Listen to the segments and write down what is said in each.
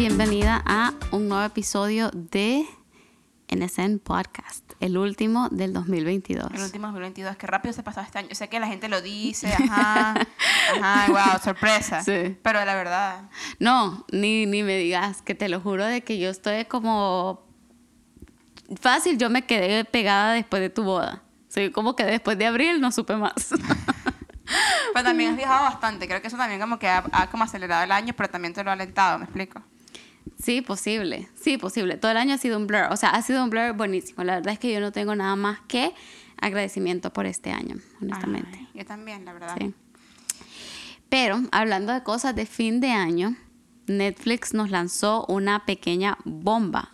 bienvenida a un nuevo episodio de NSN Podcast, el último del 2022. El último 2022, qué rápido se pasó este año. Sé que la gente lo dice, ajá, ajá, wow, sorpresa. Sí. Pero la verdad, No, ni, ni me digas, que te lo juro de que yo estoy como... Fácil, yo me quedé pegada después de tu boda. Soy como que después de abril no supe más. pero también has viajado bastante. Creo que eso también como que ha, ha como acelerado el año, pero también te lo ha alentado, ¿me explico? Sí, posible, sí, posible. Todo el año ha sido un blur, o sea, ha sido un blur buenísimo. La verdad es que yo no tengo nada más que agradecimiento por este año, honestamente. Ay, yo también, la verdad. Sí. Pero hablando de cosas de fin de año, Netflix nos lanzó una pequeña bomba.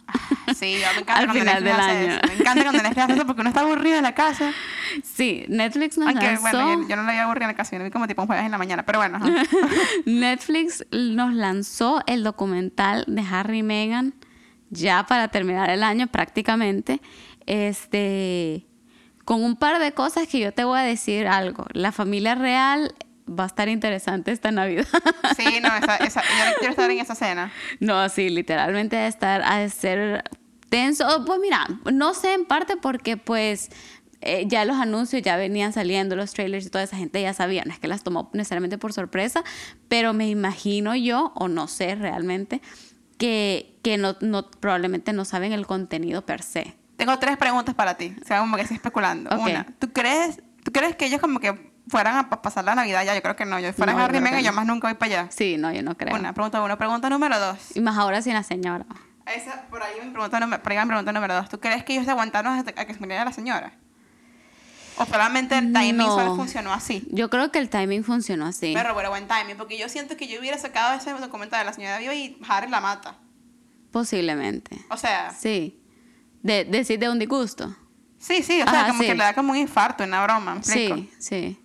Sí, yo me encanta Al cuando final Netflix del hace año. eso. Me encanta cuando Netflix hace eso porque uno está aburrido en la casa. Sí, Netflix nos Aunque, lanzó. bueno, yo, yo no la había aburrido en la casa, yo vi como tipo un jueves en la mañana, pero bueno. ajá. Netflix nos lanzó el documental de Harry y Meghan ya para terminar el año prácticamente. Este con un par de cosas que yo te voy a decir algo. La familia real va a estar interesante esta Navidad. Sí, no, esa, esa, yo quiero estar en esa cena. no, sí, literalmente a estar a ser tenso. Pues mira, no sé en parte porque pues eh, ya los anuncios ya venían saliendo, los trailers y toda esa gente ya sabía, no es que las tomó necesariamente por sorpresa, pero me imagino yo, o no sé realmente, que, que no, no, probablemente no saben el contenido per se. Tengo tres preguntas para ti. O sea, como que estoy especulando. Ok. Una, ¿tú crees, ¿tú crees que ellos como que fueran a pa- pasar la Navidad ya? Yo creo que no. Yo fuera No, yo Harry que yo más nunca voy para allá. Sí, no, yo no creo. Una, pregunta uno. Pregunta número dos. Y más ahora sin la señora. Esa, por ahí mi pregunta, número- por ahí mi pregunta número dos. ¿Tú crees que ellos se aguantaron hasta a que se muriera la señora? ¿O solamente el timing No. solo funcionó así? Yo creo que el timing funcionó así. Pero bueno, buen timing. Porque yo siento que yo hubiera sacado ese documental de la señora viva y Harry la mata. Posiblemente. O sea, Sí. De, decir de un disgusto. sí, sí. O sea, Ajá, como sí. que le da como un infarto, una broma. ¿me explico? Sí, sí.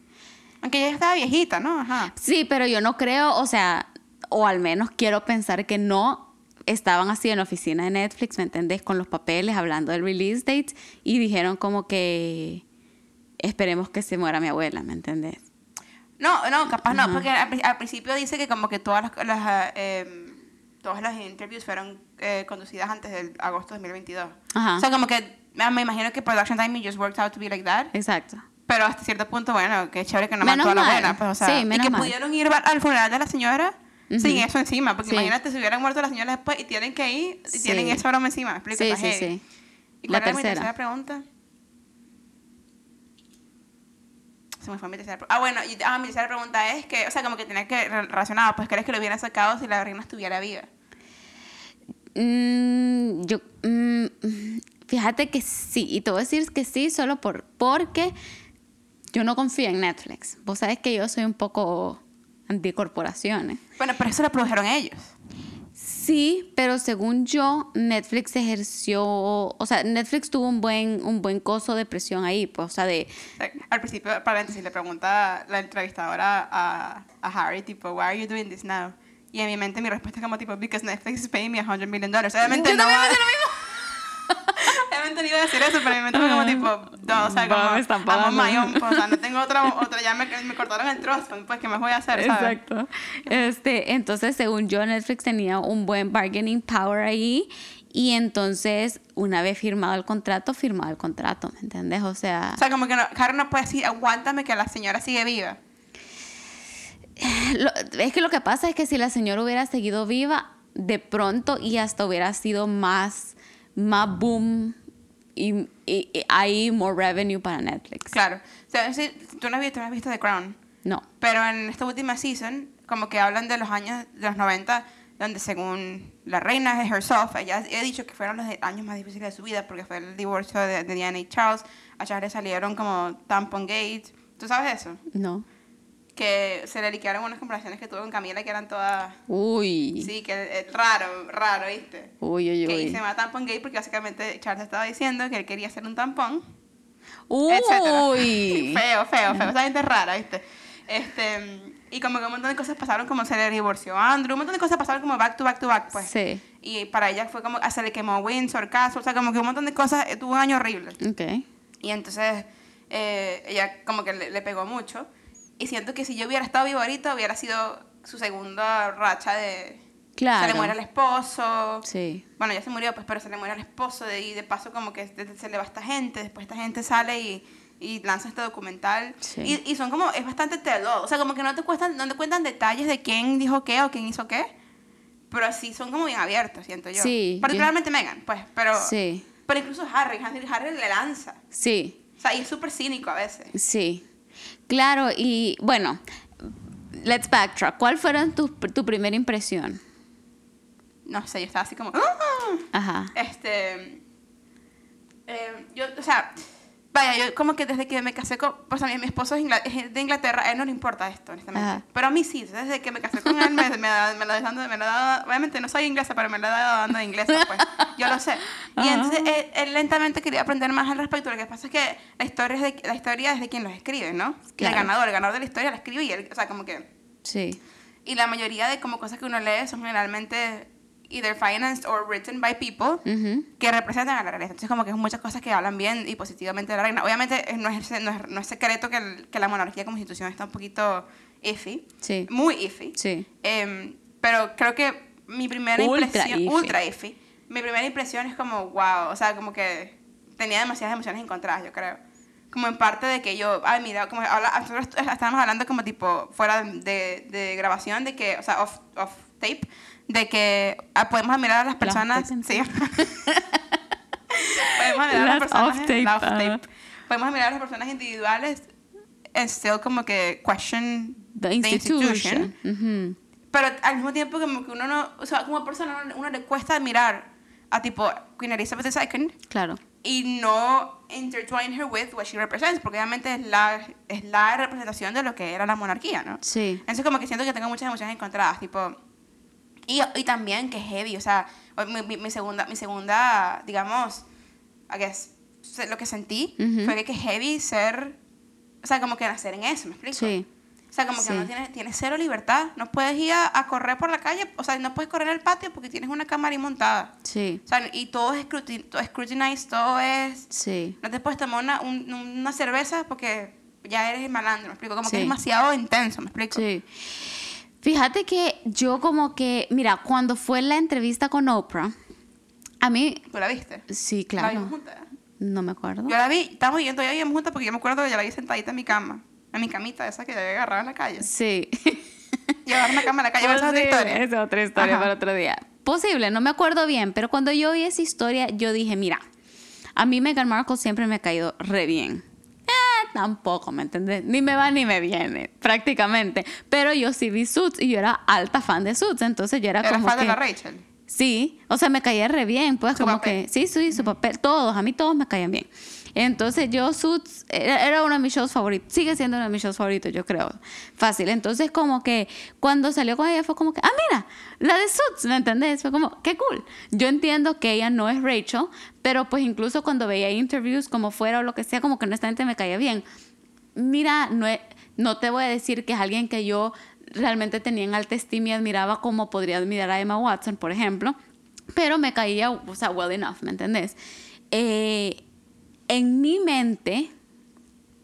Aunque ella estaba viejita, ¿no? Ajá. Sí, pero yo no creo, o sea, o al menos quiero pensar que no estaban así en la oficina de Netflix, ¿me entendés? Con los papeles, hablando del release date, y dijeron como que esperemos que se muera mi abuela, ¿me entendés? No, no, capaz no, porque al, pri- al principio dice que como que todas las, las, em, todas las interviews fueron eh, conducidas antes del agosto de 2022. Ajá. O sea, como que me imagino que production timing just worked out to be like that. Exacto. Pero hasta cierto punto, bueno, qué chévere que no Menos mató a la mal. buena. Pues, o sea, Sí, y menos que mal. pudieron ir al funeral de la señora sin Ujú. eso encima. Porque Sí. imagínate si hubieran muerto la señora después y tienen que ir y tienen esa broma encima. ¿Me explico? Sí, sí, sí. ¿Y La cuál era mi tercera. tercera pregunta? Se me fue mi tercera pregunta. Ah, bueno, y, ah, mi tercera pregunta es que, o sea, como que tenía que re- relacionado, pues crees que lo hubieran sacado si la reina estuviera viva. Mm, yo, mm, fíjate que sí, y te voy a decir que sí, solo por, porque yo no confío en Netflix. Vos sabes que yo soy un poco anticorporaciones. Bueno, pero eso lo produjeron ellos. Sí, pero según yo, Netflix ejerció, o sea, Netflix tuvo un buen, un buen coso de presión ahí, pues, o sea, de, al principio, paréntesis, le pregunta la entrevistadora a, a Harry, tipo, why are you doing this now? Y en mi mente mi respuesta es como tipo, because Netflix is paying me a hundred million dollars. Obviamente Yo no va- no iba a decir eso, pero mi mente fue como tipo, no, o sea, como, own, pues, o sea, no tengo otra, otra ya me, me cortaron el fund, pues, ¿qué más voy a hacer, sabes? Exacto. Este, entonces, según yo, Netflix tenía un buen bargaining power ahí. Y entonces, una vez firmado el contrato, firmado el contrato, ¿me entiendes? O sea, O sea, como que no, Harry no puede decir, aguántame que la señora sigue viva. lo- es que lo que pasa es que si la señora hubiera seguido viva, de pronto y hasta hubiera sido más, más boom y, y- y hay more revenue para Netflix. Claro. O sea, sí, tú no has visto, no has visto The Crown. No. Pero en esta última season, como que hablan de los años de los 90, donde según la reina herself, ella ha dicho que fueron los años más difíciles de su vida porque fue el divorcio de, de Diana y Charles. A Charles le salieron como tampon gate. ¿Tú sabes eso? No. Que se le liquearon unas conversaciones que tuvo con Camila que eran todas... Uy. Sí, que eh, raro, raro, ¿viste? Uy, uy, Que uy. se llama tampon gate porque básicamente Charles estaba diciendo que él quería hacer un tampón Uy. etcétera. feo, feo, feo. Esa gente es rara, ¿viste? Este, y como que un montón de cosas pasaron, como se le divorció a Andrew, un montón de cosas pasaron como back to back to back, pues. Sí. Y para ella fue como, se le quemó Windsor, Castle, o sea, como que un montón de cosas, eh, tuvo un año horrible. Ok. Y entonces eh, ella como que le, le pegó mucho. Y siento que si yo hubiera estado vivo ahorita, hubiera sido su segunda racha de, Claro. Se le muere el esposo. Sí. Bueno, ya se murió, pues, pero se le muere el esposo de, y de paso como que se le va esta gente, después esta gente sale y, y lanza este documental. Sí. Y, y son como, es bastante all. O sea, como que no te, cuestan, no te cuentan detalles de quién dijo qué o quién hizo qué, pero sí son como bien abiertos, siento yo. Sí, yo- Particularmente Megan, pues, pero, Sí. pero incluso Harry, Harry, Harry le lanza. Sí. O sea, y es súper cínico a veces. Sí. Claro, y bueno, let's backtrack. ¿Cuál fueron tu, tu primera impresión? No sé, yo estaba así como... Ajá. Este. eh, yo, o sea, vaya, yo como que desde que me casé con. Pues a mí, mi esposo es, de Inglaterra, a él no le importa esto, honestamente. Ajá. Pero a mí sí, desde que me casé con él me, me, da- me lo he dado, me lo he dado- Obviamente no soy inglesa, pero me lo he dado dando de inglesa, pues. Yo lo sé. Y Ajá. entonces él, él lentamente quería aprender más al respecto. Lo que pasa es que la historia es de, la historia es de quien los escribe, ¿no? Claro. El ganador, el ganador de la historia la escribe y él, o sea, como que. Sí. Y la mayoría de como cosas que uno lee son generalmente either financed or written by people Ujú. que representan a la realeza. Entonces, como que hay muchas cosas que hablan bien y positivamente de la reina. Obviamente, eh, no es, no es, no es secreto que, el- que la monarquía como institución está un poquito iffy, Sí. muy iffy. Sí. Em, pero creo que mi primera Ultra impresión, iffy. ultra iffy, mi primera impresión es como, wow, o sea, como que tenía demasiadas emociones encontradas, yo creo. Como en parte de que yo, ay, mira, como habla, nosotros estábamos hablando como tipo fuera de, de grabación, de que, o sea, off, off tape, de que ah, podemos admirar a las personas. Sí. podemos admirar a las personas. off tape, off tape. Podemos admirar a las personas individuales, and still como que question The institution. Ujú. pero al mismo tiempo como que uno no, o sea, como persona uno, uno le cuesta admirar a tipo Queen Elizabeth II Claro. y no intertwine her with what she represents, porque obviamente es la, es la representación de lo que era la monarquía, ¿no? Sí. Entonces como que siento que tengo muchas emociones encontradas, tipo... Y, y también que heavy, o sea, mi, mi- mi segunda, mi segunda, digamos, I guess, lo que sentí fue que, que heavy ser, o sea, como que nacer en eso, ¿me explico? Sí. O sea, como que Sí. no tienes, tienes cero libertad, no puedes ir a, a correr por la calle, o sea, no puedes correr el patio porque tienes una cámara ahí montada. Sí. O sea, y todo es scrutin- todo es scrutinized, todo es... Sí. No te puedes tomar una, un- una cerveza porque ya eres malandro, ¿me explico? Como Sí. que es demasiado intenso, ¿me explico? Sí. Fíjate que yo como que, mira, cuando fue la entrevista con Oprah, a mí, ¿Tú la viste? sí, La vimos claro, juntas. no me acuerdo. Yo la vi, estábamos yendo, ya vivimos juntas porque yo me acuerdo que yo la vi sentadita en mi cama, en mi camita, esa que yo había agarrado en la calle. Sí. Llevar una cama en la calle, pero esa es otra historia. Esa es otra historia Ajá. para otro día. Posible, no me acuerdo bien, pero cuando yo vi esa historia, yo dije, mira, a mí Meghan Markle siempre me ha caído re bien. Tampoco, ¿me entiendes? Ni me va ni me viene, prácticamente. Pero yo sí vi Suits y yo era alta fan de Suits, entonces yo era Era como fan que... de la Rachel. Sí, o sea, me caía re bien, pues como papel. que, sí, sí, su papel, todos, a mí todos me caían bien. Entonces yo Suits era, uno de mis shows favoritos, sigue siendo uno de mis shows favoritos, yo creo, fácil. Entonces como que cuando salió con ella fue como que, ah, mira, la de Suits, ¿me entendés? Fue como, qué cool. Yo entiendo que ella no es Rachel, pero pues incluso cuando veía interviews como fuera o lo que sea, como que honestamente me caía bien. Mira, no, no te voy a decir que es alguien que yo realmente tenía en alta estima y admiraba como podría admirar a Emma Watson, por ejemplo, pero me caía, o sea, well enough, ¿me entendés? Eh, en mi mente,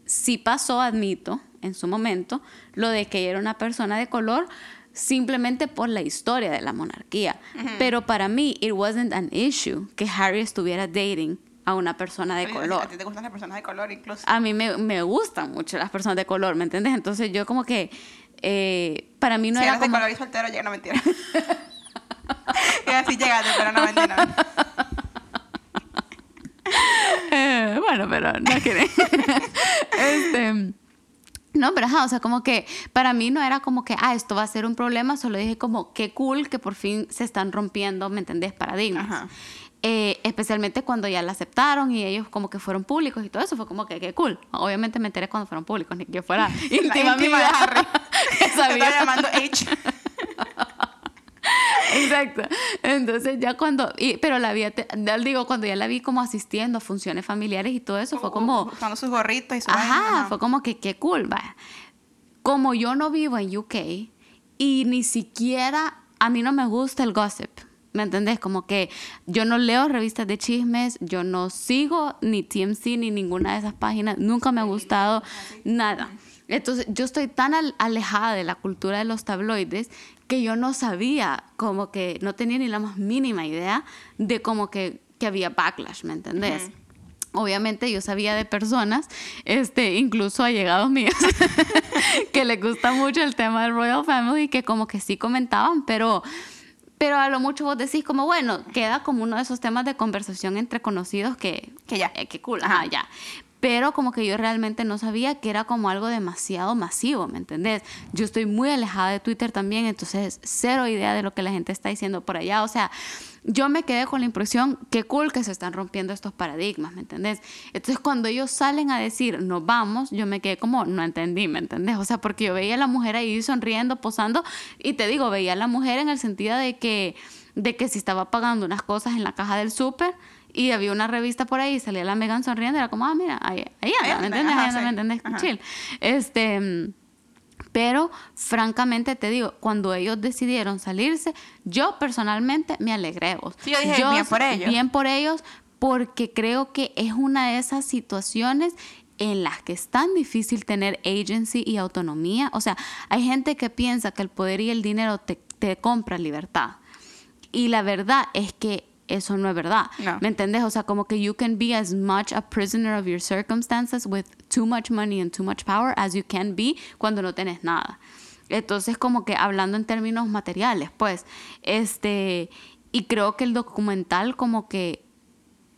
sí pasó, admito, en su momento, lo de que ella era una persona de color simplemente por la historia de la monarquía. Pero para mí, it wasn't an issue que Harry estuviera dating a una persona de Oye, color. A ti te gustan las personas de color incluso. A mí me, me gustan mucho las personas de color, ¿me entiendes? Entonces yo como que, eh, para mí no si era eres de color y soltero, llega, no mentira. y así llegaste, pero no mentira. Eh, bueno, pero no quiere. este, no, pero ajá, o sea, como que para mí no era como que, ah, esto va a ser un problema, solo dije como, qué cool que por fin se están rompiendo, ¿me entendés? Paradigmas. Ajá. Eh, especialmente cuando ya la aceptaron y ellos como que fueron públicos y todo eso, fue como que qué cool. Obviamente me enteré cuando fueron públicos, ni que yo fuera íntima, íntima de. Harry. Te llamando H. Exacto. Entonces ya cuando, y- pero la vi, digo, cuando ya la vi como asistiendo a funciones familiares y todo eso, fue como, Usando sus gorritos y su ajá, vaina, fue como que qué cool, va. Como yo no vivo en UK y ni siquiera, a mí no me gusta el gossip. ¿Me entendés? Como que yo no leo revistas de chismes, yo no sigo ni TMC ni ninguna de esas páginas, nunca me ha gustado nada. Entonces, yo estoy tan al- alejada de la cultura de los tabloides que yo no sabía, como que no tenía ni la más mínima idea de como que, que había backlash, ¿me entendés? Obviamente yo sabía de personas, este, incluso allegados míos, que les gusta mucho el tema del Royal Family, que como que sí comentaban, pero, pero a lo mucho vos decís como, bueno, queda como uno de esos temas de conversación entre conocidos que, Que ya. eh, que cool, ajá, ya. Pero como que yo realmente no sabía que era como algo demasiado masivo, ¿me entendés? Yo estoy muy alejada de Twitter también, entonces cero idea de lo que la gente está diciendo por allá. O sea, yo me quedé con la impresión, qué cool que se están rompiendo estos paradigmas, ¿me entendés? Entonces cuando ellos salen a decir, nos vamos, yo me quedé como, no entendí, ¿me entendés? O sea, porque yo veía a la mujer ahí sonriendo, posando, y te digo, veía a la mujer en el sentido de que, de que si estaba pagando unas cosas en la caja del súper, y había una revista por ahí y salía la Megan sonriendo, era como, ah, mira, ahí, ahí anda, ¿me entiendes? ajá, Ahí anda, sí. ¿me entendés? Ajá. Chill. Este, pero francamente te digo, cuando ellos decidieron salirse, yo personalmente me alegré. vos. Sí, yo dije, bien por ellos. Bien por ellos, porque creo que es una de esas situaciones en las que es tan difícil tener agency y autonomía. O sea, hay gente que piensa que el poder y el dinero te, te compran libertad. Y la verdad es que eso no es verdad. No. ¿Me entendés? O sea, como que you can be as much a prisoner of your circumstances with too much money and too much power as you can be cuando no tenés nada. Entonces, como que hablando en términos materiales, pues, este, y creo que el documental como que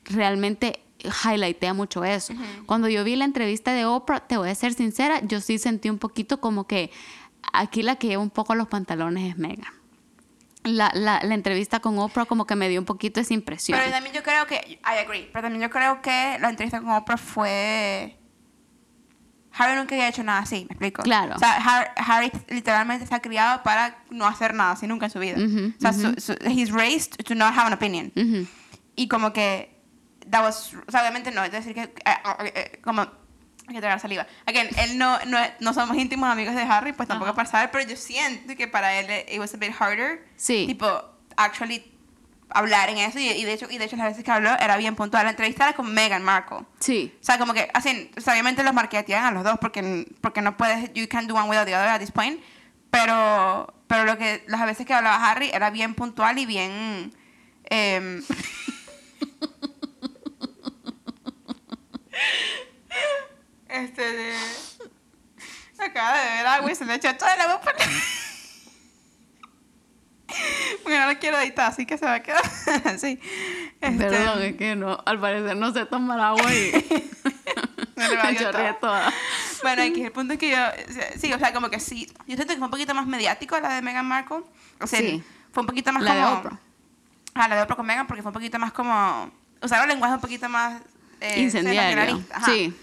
realmente highlightea mucho eso. Cuando yo vi la entrevista de Oprah, te voy a ser sincera, yo sí sentí un poquito como que aquí la que lleva un poco los pantalones es Megan. La, la, la entrevista con Oprah como que me dio un poquito esa impresión. Pero también yo creo que, I agree, pero también yo creo que la entrevista con Oprah fue... Harry nunca había hecho nada así, me explico. Claro. O sea, Har- Harry, literalmente está criado para no hacer nada así nunca en su vida. Ujú, o sea, su- su- he's raised to not have an opinion. Y como que, that was, o sea, obviamente no, es decir que, eh, eh, eh, como, hay que tragar saliva. Again, él no, no, no somos íntimos amigos de Harry, pues tampoco para saber, pero yo siento que para él eh, it was a bit harder. Sí. Tipo, actually hablar en eso y, y de hecho y de hecho las veces que habló era bien puntual la entrevista era con Meghan Markle Sí. o sea como que así o sea, obviamente los marketean a los dos porque porque no puedes you can't do one without the other at this point pero pero lo que las veces que hablaba Harry era bien puntual y bien em, este de acaba de beber agua y se le echó toda el agua por porque no lo quiero editar así que se va a quedar así Este, Perdón, es que no, al parecer no sé tomar agua y No le va a toda. Bueno, y que el punto es que yo, sí, o sea, como que sí, yo siento que fue un poquito más mediático la de Meghan Markle. O sea, Sí. fue un poquito más La de. Oprah. Ah, la de Oprah con Meghan porque fue un poquito más como... Usaron lenguaje un poquito más... Eh, Incendiario. Sí.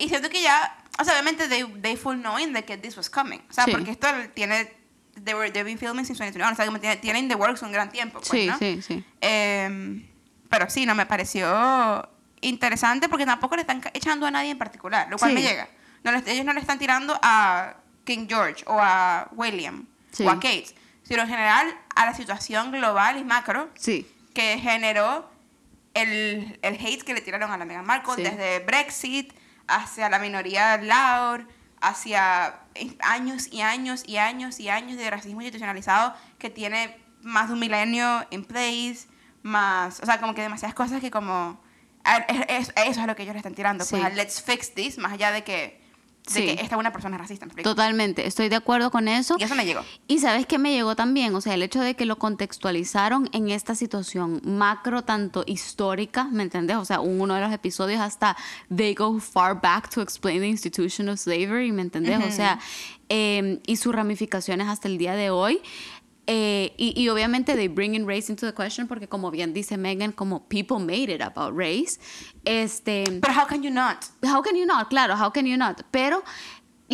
Y siento que ya, o sea, obviamente they, they full knowing que this was coming. O sea, Sí. porque esto tiene... They were, they've been filming since 2021. O sea, tiene- tienen the works un gran tiempo, pues, Sí, ¿no? sí, sí. Eh, pero sí, no me pareció interesante porque tampoco le están echando a nadie en particular, lo cual Sí. me llega. No ellos no le están tirando a King George o a William Sí. o a Kate, sino en general a la situación global y macro Sí. que generó el, el hate que le tiraron a la Meghan Markle desde Brexit hacia la minoría Laur, hacia años y años y años y años de racismo institucionalizado que tiene más de un milenio en place, más, o sea, como que demasiadas cosas que como, eso es lo que ellos le están tirando, pues Sí. a let's fix this, más allá de que, de Sí. que esta una persona es racista. Totalmente, estoy de acuerdo con eso. Y eso me llegó. Y sabes que me llegó también, o sea, el hecho de que lo contextualizaron en esta situación macro, tanto histórica, ¿me entendés? O sea, un- uno de los episodios hasta they go far back to explain the institution of slavery, ¿me entendés? O sea, eh, y sus ramificaciones hasta el día de hoy. Eh, y, y obviamente they bring in race into the question porque como bien dice Megan, como people made it about race. Este, Pero how can you not? How can you not? Claro, how can you not? Pero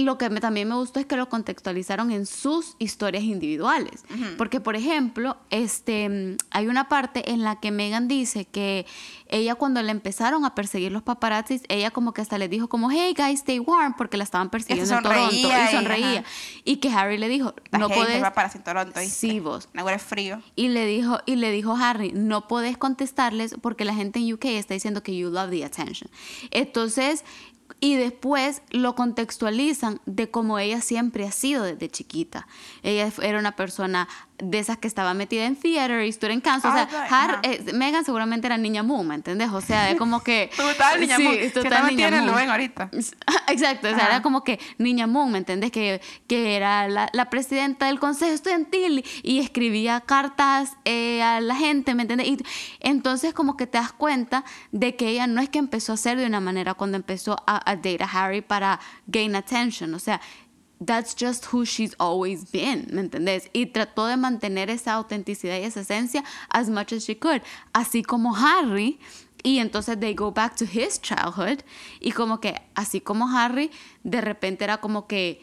lo que me- también me gustó es que lo contextualizaron en sus historias individuales. Porque, por ejemplo, este, hay una parte en la que Megan dice que ella cuando le empezaron a perseguir los paparazzis, ella como que hasta les dijo como, hey guys, stay warm, porque la estaban persiguiendo en Toronto. Y sonreía. ajá. Y que Harry le dijo, La no va para Toronto, ¿viste? Sí, vos. Frío. Y le dijo, y le dijo Harry, no podés contestarles porque la gente en UK está diciendo que you love the attention. Entonces, y después lo contextualizan de cómo ella siempre ha sido desde chiquita. Ella era una persona de esas que estaba metida en theater y estudió en cancer. o sea, Ah, right, Har- eh, Megan seguramente era niña Moon, ¿me entendés? O sea, es como que... Total, niña sí, Moon. Metida niña Moon. Ahorita. Exacto, o sea, era como que Niña Moon, ¿me entendés? Que, que era la, la presidenta del consejo estudiantil y escribía cartas eh, a la gente, ¿me entendés? Y entonces como que te das cuenta de que ella no es que empezó a hacer de una manera cuando empezó a, a date a Harry para gain attention, o sea, that's just who she's always been, ¿me entendés? Y trató de mantener esa autenticidad y esa esencia as much as she could, así como Harry. Y entonces they go back to his childhood y como que así como Harry de repente era como que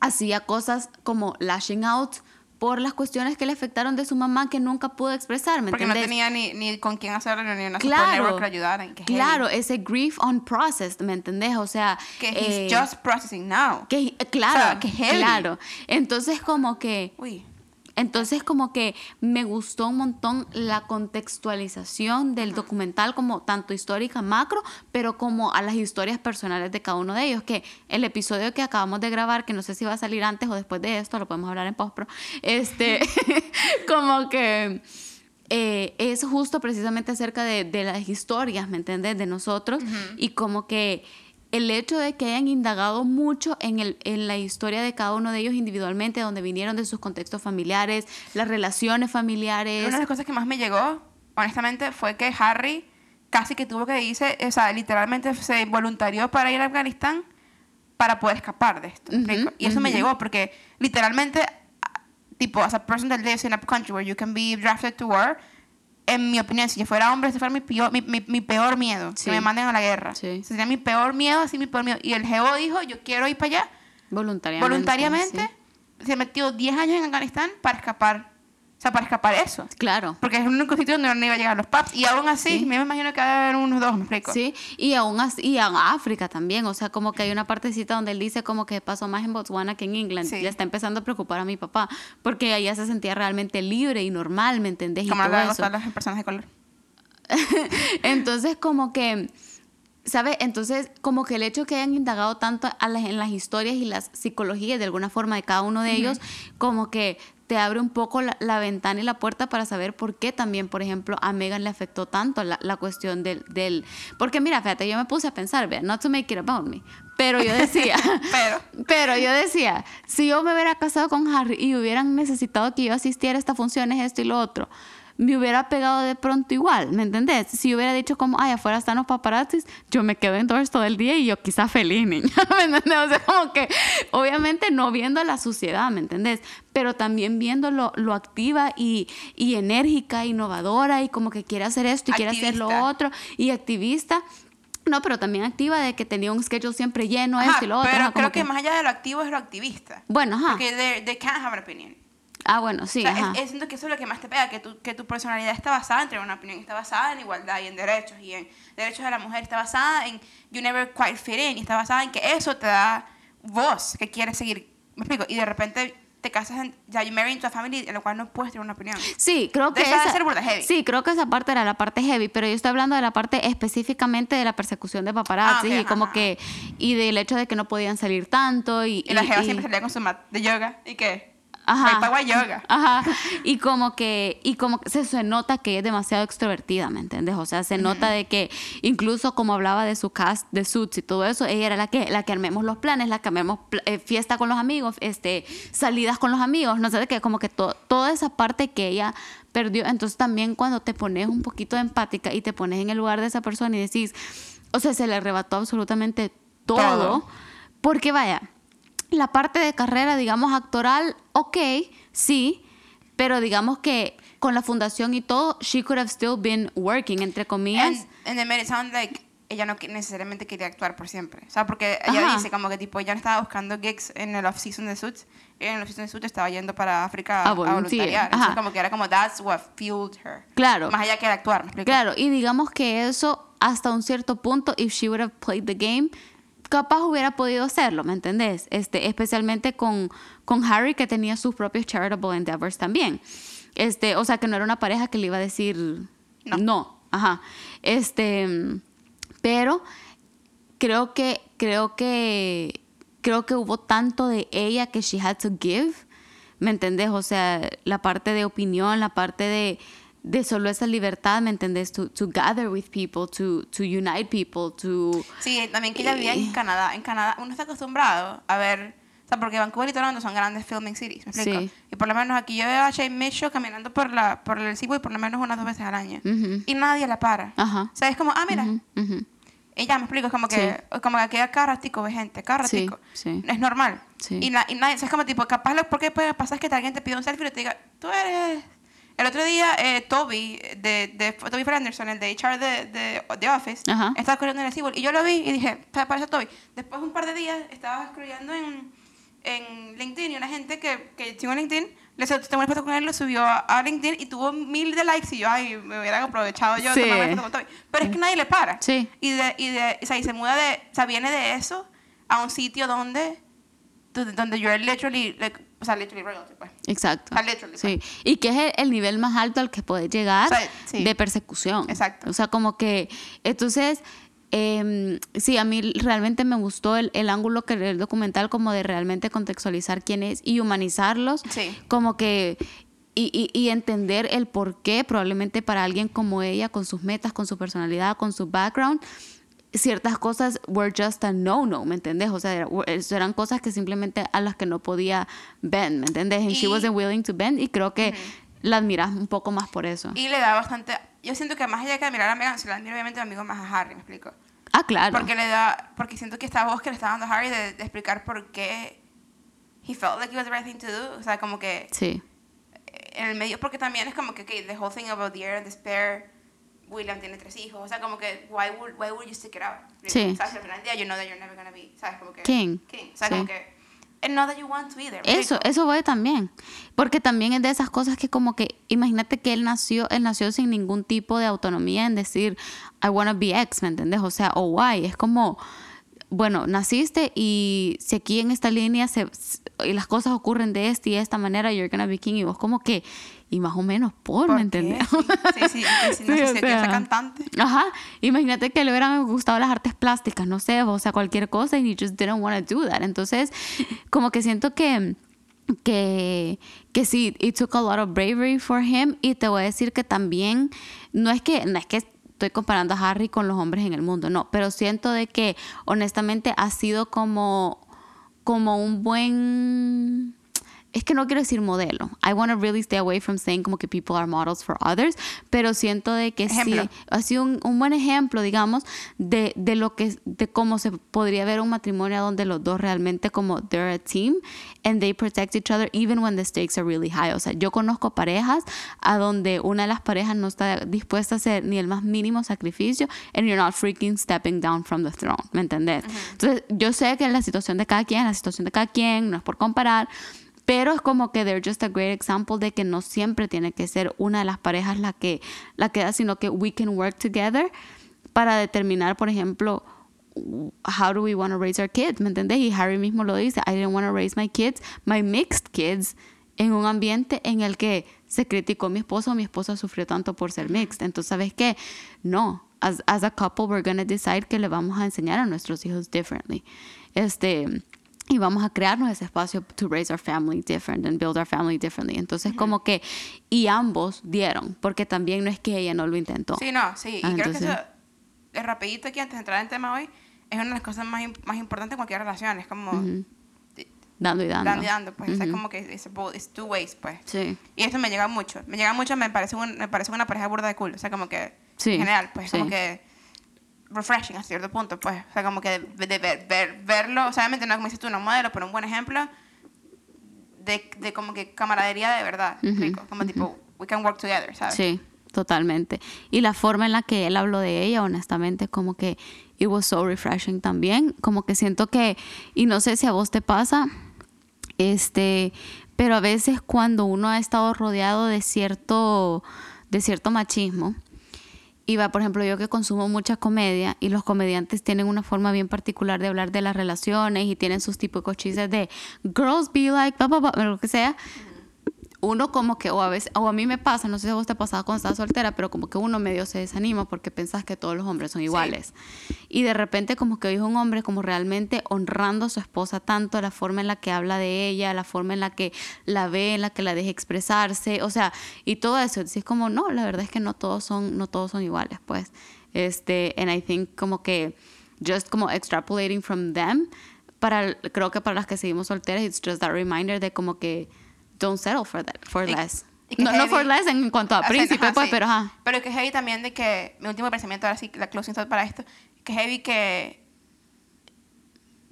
hacía cosas como lashing out por las cuestiones que le afectaron de su mamá que nunca pudo expresar, ¿me Porque no tenía ni, ni con quién una support Claro, que ayudaran. que heavy. claro, ese grief unprocessed, ¿me entendés? O sea, Que eh, he's just processing now. que claro, O sea, que heavy. claro. Entonces como que Uy. Entonces como que me gustó un montón la contextualización del documental como tanto histórica macro, pero como a las historias personales de cada uno de ellos, que el episodio que acabamos de grabar, que no sé si va a salir antes o después de esto, lo podemos hablar en postpro, este, como que... eh, es justo precisamente acerca de, de las historias, ¿me entiendes? De nosotros y como que el hecho de que hayan indagado mucho en, el, en la historia de cada uno de ellos individualmente, donde vinieron de sus contextos familiares, las relaciones familiares. Una de las cosas que más me llegó, honestamente, fue que Harry casi que tuvo que irse, o sea, literalmente se voluntarió para ir a Afganistán para poder escapar de esto. y eso me llegó porque literalmente, tipo, as a person that lives in a country where you can be drafted to war, en mi opinión, si yo fuera hombre, ese fuera mi peor, mi, mi- mi peor miedo, Sí. que me manden a la guerra. Sí. Sería mi peor miedo, así mi peor miedo. Y el Geo dijo, yo quiero ir para allá voluntariamente. voluntariamente. sí. Se metió 10 años en Afganistán para escapar, o sea, para escapar eso. Claro. Porque es el único sitio donde no iba a llegar los pubs. Y aún así, Sí. me imagino que va a haber unos dos, me explico. Sí, y aún así, y en África también, o sea, como que hay una partecita donde él dice como que pasó más en Botswana que en England, Sí. le está empezando a preocupar a mi papá, porque allá se sentía realmente libre y normal, ¿me entendés? Y Como todo la de eso. las personas de color. Entonces, como que, ¿sabes? Entonces, como que el hecho que hayan indagado tanto a las- en las historias y las psicologías de alguna forma de cada uno de ellos, como que te abre un poco la, la ventana y la puerta para saber por qué también, por ejemplo, a Megan le afectó tanto la, la cuestión del, del... Porque mira, fíjate, yo me puse a pensar, vea, not to make it about me, pero yo decía... Pero, Pero yo decía, si yo me hubiera casado con Harry y hubieran necesitado que yo asistiera a estas funciones, esto y lo otro, me hubiera pegado de pronto igual, ¿me entendés? Si hubiera dicho como, ay, afuera están los paparazzis, yo me quedo indoors todo el día y yo quizá feliz, niña, ¿me entendés? O sea, como que, obviamente no viendo la suciedad, ¿me entendés? Pero también viendo lo, lo activa y, y enérgica, innovadora y como que quiere hacer esto y quiere hacer lo Activista. otro y activista. No, pero también activa de que tenía un schedule siempre lleno, ajá, esto y lo otro. pero ajá, como creo que, más allá de lo activo es lo activista. Bueno, ajá. Porque they, they can't have an opinion. Ah, bueno, sí, o sea, ajá. es, es- siento que eso es lo que más te pega, que tu, que tu personalidad está basada en tener una opinión, está basada en igualdad y en derechos y en derechos de la mujer, está basada en you never quite fit in, y está basada en que eso te da voz, que quieres seguir. ¿Me explico? Y de repente te casas, en, ya you marry into a family en la cual no puedes tener una opinión. Sí, creo que esa, ser heavy. sí, creo que esa parte era la parte heavy, pero yo estoy hablando de la parte específicamente de la persecución de paparazzi Ah, ok, y como ajá, que y del hecho de que no podían salir tanto y Y la y- jeva y- siempre salía con su mat de yoga. ¿Y qué? Ajá. Voy yoga. Ajá. Y como que, y como que se, se nota que ella es demasiado extrovertida, ¿me entiendes? O sea, se nota de que incluso como hablaba de su cast de suits y todo eso, ella era la que, la que armemos los planes, la que armemos pl- eh, fiesta con los amigos, este, salidas con los amigos, no sé de qué, como que to- toda esa parte que ella perdió. Entonces también cuando te pones un poquito empática y te pones en el lugar de esa persona y decís, o sea, se le arrebató absolutamente todo. Todo. Porque vaya, la parte de carrera, digamos, actoral, ok, sí, pero digamos que con la fundación y todo, she could have still been working, entre comillas. And, and they made it sound like ella no necesariamente quería actuar por siempre. O sea, porque ella Ajá. dice como que tipo, ella no estaba buscando gigs en el off-season de Suits. En el off-season de Suits estaba yendo para África A a, voluntariar. Entonces como que era como, that's what fueled her. Claro. Más allá que actuar, ¿me explico? Claro, y digamos que eso hasta un cierto punto, if she would have played the game, capaz hubiera podido hacerlo, ¿me entendés? Este, especialmente con, con Harry, que tenía sus propios charitable endeavors también. Este, o sea, que no era una pareja que le iba a decir No. no. Ajá. Este, pero creo que, creo que, creo que hubo tanto de ella que she had to give, ¿me entendés? O sea, la parte de opinión, la parte de, de solo esa libertad, ¿me entendés? To, to gather with people, to, to unite people, to... Sí, también que ella vivía en Canadá. En Canadá uno está acostumbrado a ver... O sea, porque Vancouver y Toronto son grandes filming cities, ¿me explico? Sí. Y por lo menos aquí yo veo a Shane Mitchell caminando por, la, por el Seaway por lo menos unas dos veces al año. Ujú. Y nadie la para. Ajá. O sea, es como, ah, mira. Ujú, ujú. Y ya, me explico, es como que, como que aquí cada ratico ve gente, cada Sí, ratico. sí. Es normal. Sí. Y, y nadie, o sea, es como tipo, capaz lo porque puede pasar es que alguien te pide un selfie y te diga, tú eres... El otro día, eh, Toby, de, de, Toby Fernanderson, el de HR de, Office, Ajá. estaba corriendo en el SeaWorld y yo lo vi y dije, "Pa- parece Toby. Después de un par de días estaba escribiendo en, en LinkedIn y una gente que, que sigo en LinkedIn, le tomó una foto con él, lo subió a, LinkedIn y tuvo mil de likes y yo, ay, me hubiera aprovechado yo Sí. foto con Toby. Pero es que nadie le para. Sí. Y, de, y, de, o sea, y se muda de, o sea, viene de eso a un sitio donde, donde, donde you're literally, like, o sea, literally royalty, pues. Exacto. O sea, literally, Sí. Y que es el, el nivel más alto al que puedes llegar O sea, sí. de persecución. Exacto. O sea, como que, entonces, em, sí, a mí realmente me gustó el, el ángulo que el documental como de realmente contextualizar quién es y humanizarlos. Sí. Como que... Y, y, y entender el por qué probablemente para alguien como ella, con sus metas, con su personalidad, con su background, ciertas cosas were just a no-no, ¿me entendés? O sea, era- eran cosas que simplemente a las que no podía bend, ¿me entendés? And she Y- wasn't willing to bend y creo que la admiras un poco más por eso. Y le da bastante, yo siento que más allá que admirar a Megan, se la admiro obviamente a mi amigo más a Harry, me explico. ah, claro. Porque le da, porque siento que esta voz que le está dando a Harry de, de explicar por qué he felt like it was the right thing to do, o sea, como que Sí, en el medio, porque también es como que, okay, the whole thing about the air and despair, William tiene tres hijos, o sea, como que, why would, why would you stick it out? Sí. ¿Sabes? Al final del día, you know that you're never gonna be, ¿sabes? Como que, King. King. O sea, Sí. como que, and not that you want to either. ¿me eso, explico? eso voy también. Porque también es de esas cosas que como que, imagínate que él nació, él nació sin ningún tipo de autonomía en decir, I wanna be X, ¿me entendés? O sea, o Y. Es como, bueno, naciste y si aquí en esta línea se, y las cosas ocurren de esta y de esta manera, you're gonna be king. Y vos como que, y más o menos por, ¿Por ¿me entendés? Sí, sí, sí, no Sí, sé o sea. cantante. Ajá, imagínate que le hubieran gustado las artes plásticas, no sé, o sea, cualquier cosa, y he just didn't want to do that. Entonces, como que siento que, que, que sí, it took a lot of bravery for him, y te voy a decir que también, no es que, no es que estoy comparando a Harry con los hombres en el mundo, no, pero siento de que honestamente ha sido como, como un buen es que no quiero decir modelo. I want to really stay away from saying como que people are models for others, pero siento de que Ejemplo. sí, ha sido un, un buen ejemplo, digamos, de, de lo que, de cómo se podría ver un matrimonio donde los dos realmente como they're a team and they protect each other even when the stakes are really high. O sea, yo conozco parejas a donde una de las parejas no está dispuesta a hacer ni el más mínimo sacrificio and you're not freaking stepping down from the throne, ¿me entendés? Entonces, yo sé que la situación de cada quien, la situación de cada quien, no es por comparar, pero es como que they're just a great example de que no siempre tiene que ser una de las parejas la que la que da, sino que we can work together para determinar, por ejemplo, how do we want to raise our kids, ¿me entendés? Y Harry mismo lo dice, I didn't want to raise my kids, my mixed kids, en un ambiente en el que se criticó a mi esposo, mi esposa sufrió tanto por ser mixed. Entonces, ¿sabes qué? No, as, as a couple we're going to decide que le vamos a enseñar a nuestros hijos differently. Este, y vamos a crearnos ese espacio to raise our family different and build our family differently. Entonces, como que, y ambos dieron, porque también no es que ella no lo intentó. Sí, no, sí. Y Ah, creo que entonces- eso, es rapidito aquí antes de entrar en tema hoy, es una de las cosas más, más importantes en cualquier relación. Es como Dando y dando. dando y dando, pues. O sea, Ujú. como que both- it's two ways, pues. Sí. Y esto me llega mucho. Me llega mucho, me parece, un- me parece una pareja burda de cool. O sea, como que, Sí, en general, pues, sí. como que refreshing a cierto punto, pues. O sea, como que de, de ver, ver- verlo, o sea, obviamente no como dices tú, no modelo, pero un buen ejemplo de, de como que camaradería de verdad. ¿me Ujú, explico? Como tipo, we can work together, ¿sabes? Sí, totalmente. Y la forma en la que él habló de ella, honestamente, como que it was so refreshing también. Como que siento que, y no sé si a vos te pasa, este, pero a veces cuando uno ha estado rodeado de cierto, de cierto machismo, y va, por ejemplo, yo que consumo mucha comedia y los comediantes tienen una forma bien particular de hablar de las relaciones y tienen sus típicos chistes de girls be like, blah, blah, blah, lo que sea. Uno como que, o a veces, o a mí me pasa, no sé si a vos te ha pasado cuando estás soltera, pero como que uno medio se desanima porque pensás que todos los hombres son iguales. Y de repente como que oís un hombre como realmente honrando a su esposa tanto, la forma en la que habla de ella, la forma en la que la ve, en la que la deja expresarse, o sea, y todo eso. Decís como, no, la verdad es que no todos son, no todos son iguales, pues. Este, and I think como que just como extrapolating from them, para, creo que para las que seguimos solteras, it's just that reminder de como que don't settle for that, for Y- less. y No, no for less en cuanto a príncipe, ajá, pues, sí. pero ajá. Pero que heavy también de que, mi último pensamiento, ahora sí, la closing thought para esto, que heavy que,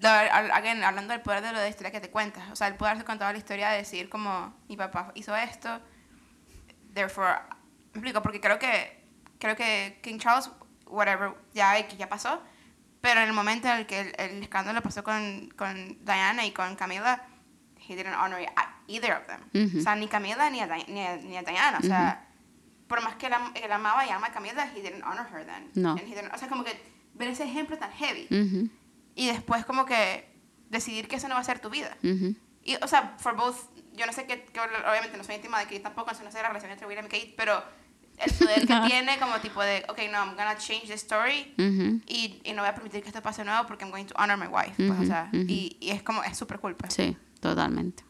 again, hablando del poder de lo de la historia que te cuentas, o sea, el poder haberse contado la historia de decir como, mi papá hizo esto, therefore, me explico, porque creo que, creo que King Charles, whatever, ya, ya pasó, pero en el momento en el que el, el escándalo pasó con, con Diana y con Camila, he didn't honor a- either of them. Ujú. O sea, ni Camila ni a, Di- ni a, ni a Diana. O sea, por más que la, la amaba y ama a Camila, he didn't honor her then. No. And he didn't- o sea, como que ver ese ejemplo tan heavy. Ujú, Y después como que decidir que eso no va a ser tu vida. Y, o sea, for both, yo no sé qué, obviamente no soy íntima de Kate tampoco, no sé la relación entre William y Kate, pero el poder que tiene como tipo de, ok, no, I'm gonna change the story Ujú. y, y no voy a permitir que esto pase nuevo porque I'm going to honor my wife. Pues, o Ujú, sea, ujú. y, y es como, es súper cool, pues. Sí, totalmente.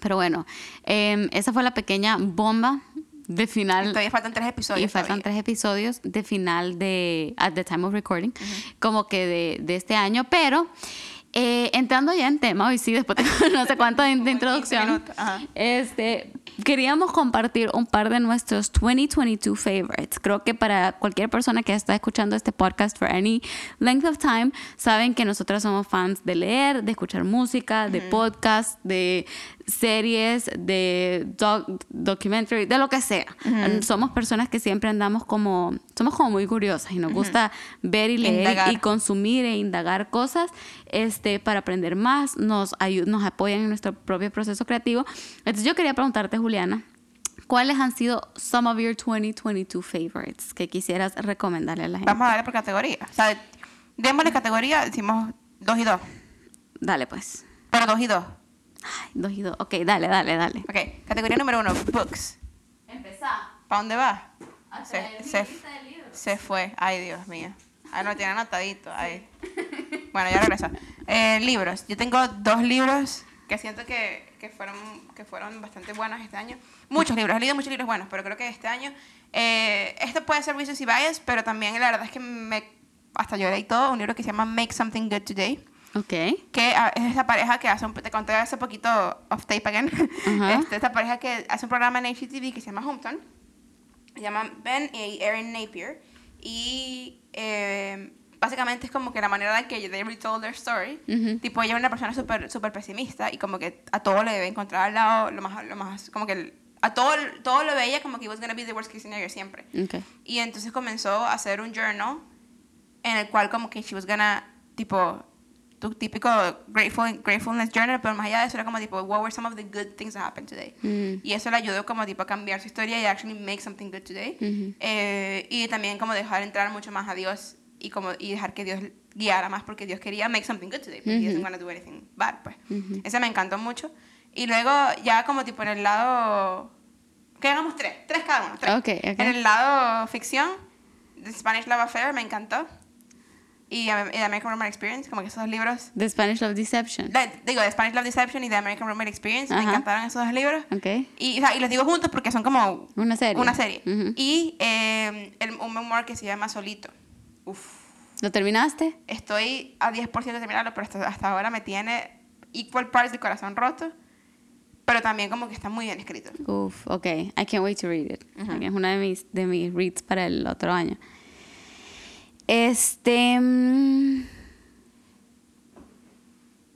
Pero bueno, em, esa fue la pequeña bomba de final. Todavía faltan tres episodios. y faltan todavía. tres episodios de final de at the time of recording, como que de, de este año, pero eh, entrando ya en tema, hoy sí, después de no sé cuánto de, de Como 15 introducción, este, queríamos compartir un par de nuestros 2022 favorites. Creo que para cualquier persona que está escuchando este podcast for any length of time, saben que nosotras somos fans de leer, de escuchar música, de podcast, de series, de doc- documentary, de lo que sea. Somos personas que siempre andamos como, somos como muy curiosas y nos gusta ver y leer Indagar. y consumir e indagar cosas este, para aprender más, nos, nos apoyan en nuestro propio proceso creativo. Entonces yo quería preguntarte, Juliana, ¿cuáles han sido some of your 2022 favorites que quisieras recomendarle a la gente? Vamos a darle por categoría. O sea, démosle categoría, decimos dos y dos. Dale pues. Pero dos y dos. Ay, dos y dos. Ok, dale, dale, dale. Ok, categoría número uno, books. Empezá. ¿Para dónde va? A Se, se, se fue. Ay, Dios mío. Ah, no, tiene anotadito. Ay. Bueno, ya regreso. Eh, libros. Yo tengo dos libros que siento que, que, fueron, que fueron bastante buenos este año. Muchos libros. He leído muchos libros buenos, pero creo que este año... Eh, esto puede ser Reasons y Bias, pero también la verdad es que me, hasta yo leí todo. Un libro que se llama Make Something Good Today Ok. que ah, es esta pareja que hace un, te conté hace poquito off tape again Ajá. este, esta pareja que hace un programa en HGTV que se llama Hometown se llaman Ben y Erin Napier y eh, básicamente es como que la manera en que they retold their story Ujú. tipo ella es una persona súper super pesimista y como que a todo le debe encontrar al lado lo más lo más como que a todo todo lo veía como que it was gonna be the worst case scenario siempre Ok. y entonces comenzó a hacer un journal en el cual como que she was gonna, tipo, tu típico grateful, gratefulness journal, pero más allá de eso era como tipo, what were some of the good things that happened today? Mm. Y eso le ayudó como tipo a cambiar su historia y actually make something good today. Ujú. Eh, y también como dejar entrar mucho más a Dios y como y dejar que Dios guiara más porque Dios quería make something good today, porque he doesn't want to do anything bad, pues. Ujú. Ese me encantó mucho. Y luego ya como tipo en el lado... Que hagamos tres, tres cada uno. Tres. Ok, ok. En el lado ficción, The Spanish Love Affair me encantó. Y, um, y The American Roman Experience, como que esos dos libros. The Spanish Love Deception. la- digo, The Spanish Love Deception y The American Roman Experience, me Ajá. encantaron esos dos libros. Ok. Y, o sea, y los digo juntos porque son como Una serie. una serie. Ujú. Y eh, el, un memoir que se llama Solito. Uf. ¿Lo terminaste? Estoy a 10% de terminarlo, pero hasta, hasta ahora me tiene equal parts del corazón roto. Pero también como que está muy bien escrito. Uf, ok. I can't wait to read it. Ujú. Es una de mis, de mis reads para el otro año. Este. mm,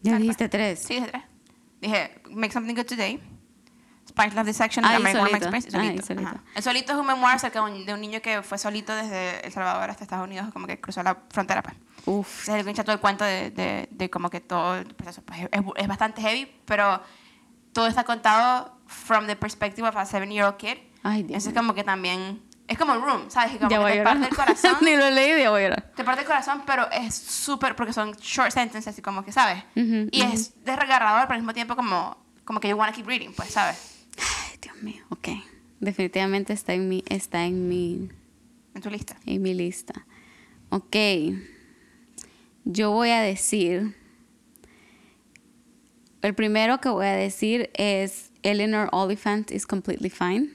Ya dijiste tres. Sí, dije tres. Dije, Make Something Good Today. Spanish Love Deception. Ah, y American Solito. Experience. Solito. Ajá. El Solito es un memoir acerca de un, niño que fue solito desde El Salvador hasta Estados Unidos, como que cruzó la frontera. Pues. Uf. Es el que echa todo el cuento de, de, de como que todo el proceso. Pues, es, es bastante heavy, pero todo está contado from the perspective of a seven-year-old kid. Ay, Dios Entonces mío. como que también... Es como Room, ¿sabes? Que como Ya que voy a te parte el corazón. Ni lo y ya voy a llorar. te parte el corazón, pero es súper, porque son short sentences, y como que, ¿sabes? Ujú, y ujú. es desgarrador, pero al mismo tiempo como, como que you want to keep reading, pues, ¿sabes? Ok. Definitivamente está en mi, está en mi, En tu lista. en mi lista. Ok. Yo voy a decir. El primero que voy a decir es Eleanor Oliphant is Completely Fine.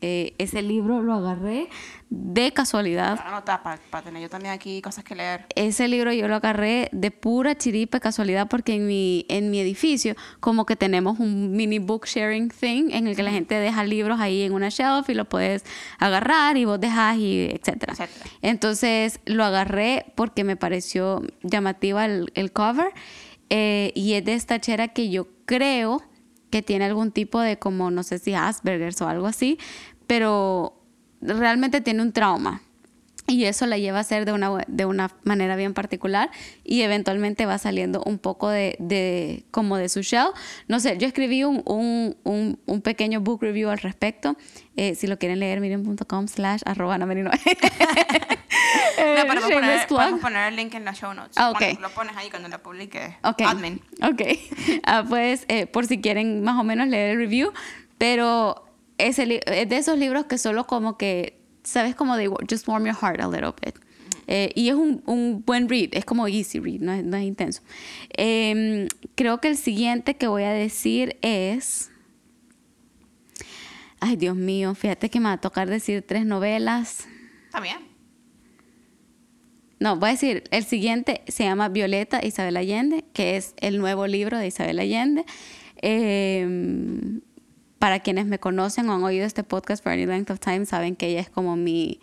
Eh, ese libro lo agarré de casualidad. Anota para tener yo también aquí cosas que leer. Ese libro yo lo agarré de pura chiripa casualidad porque en mi, en mi edificio como que tenemos un mini book sharing thing en el que la gente deja libros ahí en una shelf y lo puedes agarrar y vos dejas y etcétera. Etcétera. Entonces lo agarré porque me pareció llamativa el, el cover eh, y es de esta chera que yo creo que tiene algún tipo de como no sé si Asperger's o algo así, pero realmente tiene un trauma. Y eso la lleva a ser de una, de una manera bien particular y eventualmente va saliendo un poco de, de como de su shell. No sé, yo escribí un, un, un, un pequeño book review al respecto. Eh, si lo quieren leer, miren.com slash arroba no, No, podemos poner, podemos poner el link en las show notes. Ah, ok. Pon- lo pones ahí cuando lo publique. Ok. Admin. Ok. Ah, pues eh, por si quieren más o menos leer el review. Pero ese li- es de esos libros que solo como que, ¿sabes? Como de just warm your heart a little bit. Eh, y es un, un buen read, es como easy read, no es, no es intenso. Em, creo que el siguiente que voy a decir es... Ay, Dios mío, fíjate que me va a tocar decir tres novelas. Bien. No, voy a decir, el siguiente se llama Violeta Isabel Allende, que es el nuevo libro de Isabel Allende. Eh, para quienes me conocen o han oído este podcast for any length of time, saben que ella es como mi,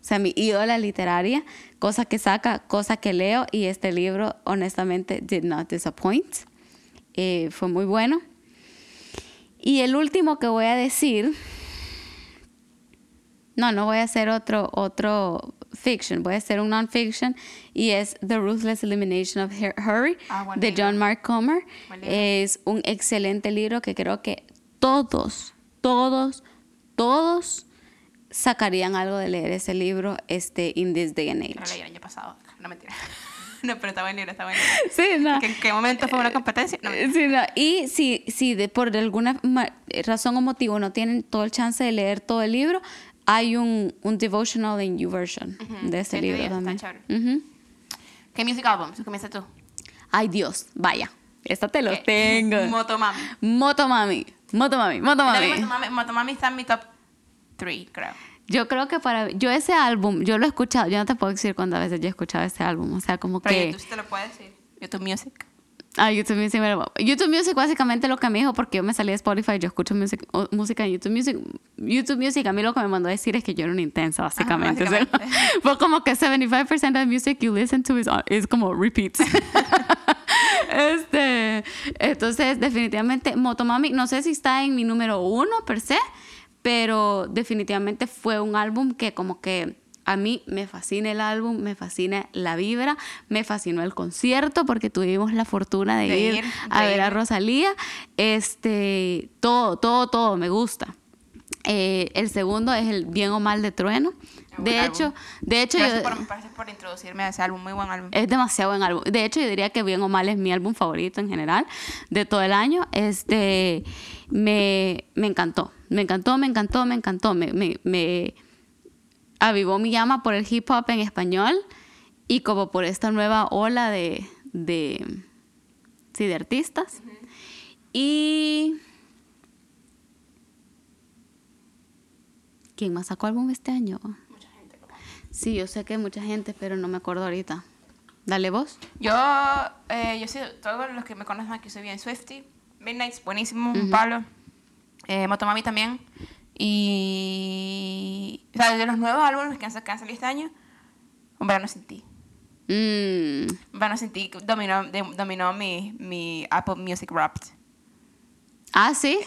o sea, mi ídola literaria, cosa que saca, cosa que leo, y este libro, honestamente, did not disappoint. Eh, fue muy bueno. Y el último que voy a decir, no, no voy a hacer otro, otro fiction, voy a hacer un non-fiction y es The Ruthless Elimination of Hur- Hurry Ah, de. John Mark Comer. Es un excelente libro que creo que todos, todos, todos sacarían algo de leer ese libro este, in this day and Lo age. leí el año pasado. No, mentira. No, pero está buen libro, está buen Sí, no. ¿Que ¿En qué momento fue una competencia? No, Sí, no. Y si, si de, por alguna ma- razón o motivo no tienen todo el chance de leer todo el libro, hay un, un devotional en YouVersion de este Sí, libro está también. chévere. Ujú. ¿Qué music albums? Comienza tú. Ay, Dios, vaya. Esta te lo ¿Qué? tengo. Motomami. Motomami. Motomami. Motomami. Motomami. Motomami está en mi top 3, creo. Yo creo que para. Yo ese álbum, yo lo he escuchado. Yo no te puedo decir cuántas veces yo he escuchado ese álbum. O sea, como Pero que. YouTube sí te lo puede decir. YouTube Music. Ah, YouTube Music. YouTube Music básicamente lo que me dijo, porque yo me salí de Spotify, yo escucho music- o- música en YouTube Music. YouTube Music a mí lo que me mandó a decir es que yo era una intensa, básicamente. O sea, básicamente. fue como que 75% of the music you listen to is, is como repeats. este, entonces, definitivamente, Motomami, no sé si está en mi número uno per se, pero definitivamente fue un álbum que como que a mí me fascina el álbum, me fascina la vibra, me fascinó el concierto porque tuvimos la fortuna de, De ir, ir, a ver a. Rosalía. Este, todo, todo, todo me gusta. Eh, el segundo es el Bien o Mal de Trueno. De álbum. hecho, de hecho, Gracias yo- por, gracias por introducirme a ese álbum. Muy buen álbum. es demasiado buen álbum. De hecho, yo diría que Bien o Mal es mi álbum favorito en general de todo el año. Este, me, me encantó. Me encantó, me encantó, me encantó. Me, me, me avivó mi llama por el hip hop en español y como por esta nueva ola de, de, sí, de artistas. Y... ¿Quién más sacó álbum este año? Sí, yo sé que hay mucha gente, pero no me acuerdo ahorita. Dale vos. Yo, eh, yo sí, todos los que me conocen aquí soy bien Swifty. Midnights, buenísimo, un palo. Eh, Motomami también. Y. O sea, de los nuevos álbumes que han, que han salido este año, Un verano sin ti. Mm, Un verano sin ti dominó, dominó mi, mi Apple Music Wrapped. Ah, sí.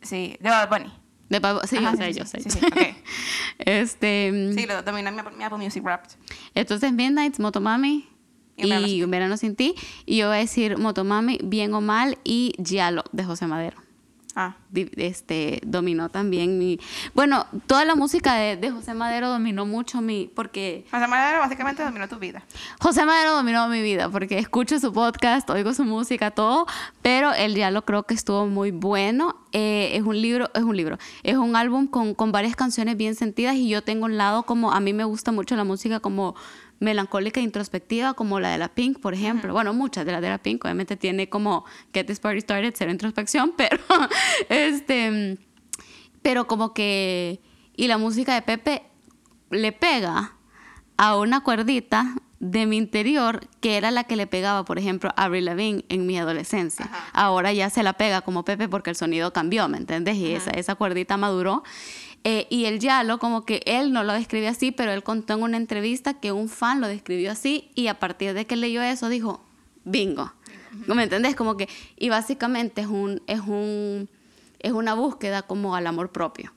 Sí, de Bad Bunny. De sí, Ajá, yo sí, sé, yo sé. sí, sí, ok. este, mm, Sí, lo dominó mi, Apple- mi Apple Music Wrapped. entonces Midnight, Motomami Y Verano y Sin Un Verano Sin Ti. Y yo voy a decir Motomami, Bien o Mal y Giallo de José Madero. Ah. este, dominó también mi... Bueno, toda la música de, de José Madero dominó mucho mi... Porque José Madero básicamente dominó tu vida. José Madero dominó mi vida porque escucho su podcast, oigo su música, todo, pero el diálogo creo que estuvo muy bueno. Eh, es un libro, es un libro, es un álbum con, con varias canciones bien sentidas y yo tengo un lado como, a mí me gusta mucho la música como melancólica e introspectiva, como la de la Pink, por ejemplo. Bueno, muchas de las de la Pink, obviamente tiene como Get This Party Started, cero introspección, pero este, pero como que, y la música de Pepe le pega a una cuerdita de mi interior que era la que le pegaba, por ejemplo, a Avril Lavigne en mi adolescencia. Ajá. Ahora ya se la pega como Pepe porque el sonido cambió, ¿me entiendes? Y esa, esa cuerdita maduró. Eh, y el Yalo, como que él no lo describe así, pero él contó en una entrevista que un fan lo describió así y a partir de que leyó eso dijo, bingo. ¿Me entendés? Como que, y básicamente es un, es un, es una búsqueda como al amor propio.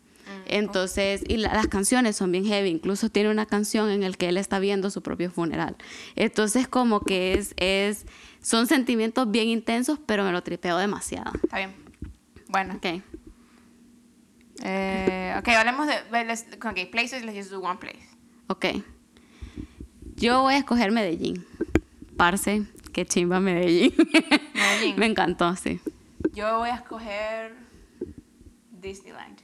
Entonces, y la- las canciones son bien heavy, incluso tiene una canción en la que él está viendo su propio funeral. Entonces, como que es, es, son sentimientos bien intensos, pero me lo tripeo demasiado. Está bien. Bueno. Ok. Eh, ok, hablemos de... de- let's- Ok, places, let's just do one place. Ok. Yo voy a escoger Medellín. Parce, qué chimba Medellín. Medellín. Me encantó, sí. Yo voy a escoger Disneyland.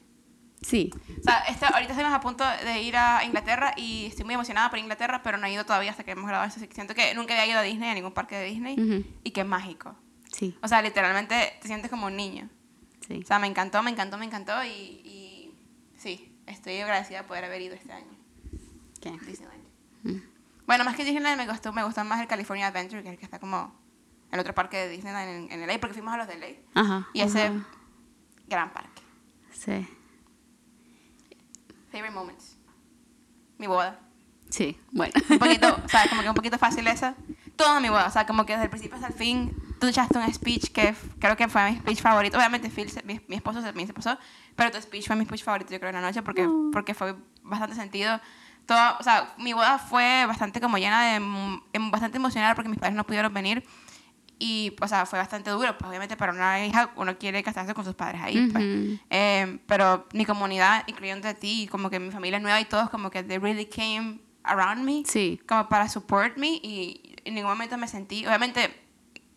Sí. O sea, este- ahorita estamos a punto de ir a Inglaterra y estoy muy emocionada por Inglaterra, pero no he ido todavía hasta que hemos grabado esto. Siento que nunca había ido a Disney, a ningún parque de Disney, y que es mágico. Sí, O sea, literalmente te sientes como un niño. Sí. O sea, me encantó, me encantó, me encantó y, y sí, estoy agradecida de poder haber ido este año a Disneyland. Mm. Bueno, más que Disneyland me gustó, me gustó más el California Adventure, que es el que está como el otro parque de Disneyland en, en LA, porque fuimos a los de LA. Ajá. Y ese ajá. gran parque. Sí. Favorite moments. Mi boda. Sí, bueno. Un poquito, o sea, como que un poquito fácil esa. Toda mi boda, o sea, como que desde el principio hasta el fin, tú echaste un speech que creo que fue mi speech favorito. Obviamente, Phil, mi, mi esposo también se pasó, pero tu speech fue mi speech favorito, yo creo, en la noche, porque, porque fue bastante sentido. Todo, o sea, mi boda fue bastante como llena de, em- bastante emocional porque mis padres no pudieron venir. Y, o sea, fue bastante duro, pues obviamente para una hija uno quiere casarse con sus padres ahí, pues. Ujú. Eh, pero mi comunidad, incluyendo a ti, como que mi familia nueva y todos, como que they really came around me Sí. como para support me y en ningún momento me sentí, obviamente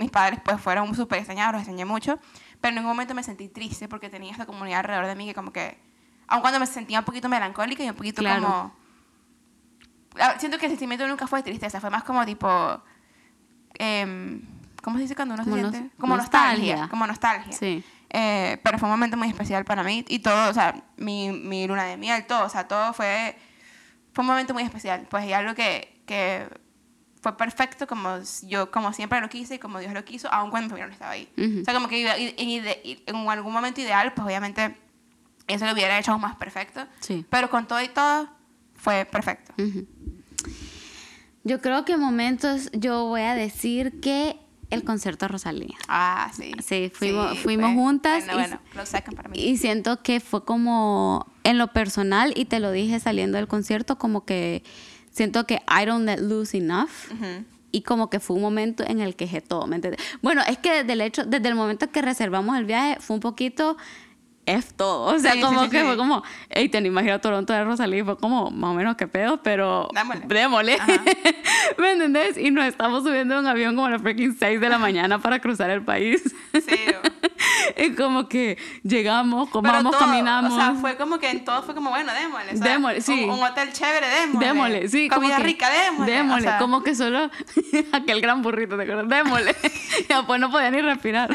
mis padres pues fueron súper extrañados, los extrañé mucho, pero en ningún momento me sentí triste porque tenía esta comunidad alrededor de mí que como que, aun cuando me sentía un poquito melancólica y un poquito Claro. como... Siento que el sentimiento nunca fue tristeza, fue más como tipo... em, ¿Cómo se dice cuando uno Como se siente? Como nostalgia. nostalgia. Como nostalgia. Sí. Eh, pero fue un momento muy especial para mí y todo, o sea, mi, mi luna de miel, todo, o sea, todo fue, fue un momento muy especial, pues y algo que, que fue perfecto como yo, como siempre lo quise y como Dios lo quiso, aun cuando familia no estaba ahí. Ujú. O sea, como que en, en algún momento ideal, pues obviamente eso lo hubiera hecho aún más perfecto, Sí. pero con todo y todo fue perfecto. Yo creo que en momentos yo voy a decir que el concierto de Rosalía. Ah, sí. Sí, fuimos- Sí, fuimos juntas Bueno, y- bueno, close second para mí. Y siento que fue como en lo personal, y te lo dije saliendo del concierto, como que siento que I don't let loose enough. Y como que fue un momento en el que dejé todo, ¿me entiendes? Bueno, es que desde el hecho, desde el momento que reservamos el viaje, fue un poquito F todo. O sea, Sí, como sí, que sí. fue como, hey, te imaginas a Toronto de Rosalía, y fue como, más o menos qué pedo, pero Démosle. démosle. ¿Me entendés? Y nos estamos subiendo en un avión como a las freaking 6 de la mañana para cruzar el país. Sí. es como que llegamos, comamos, todo, caminamos. O sea, fue como que en todo fue como, bueno, démosle. Démosle, sí. Un, un hotel chévere, démosle. Démosle, sí. como Comida que- rica, démosle. Démosle, o sea, como que solo aquel gran burrito, ¿te acuerdas? Démosle. y después no podía ni respirar.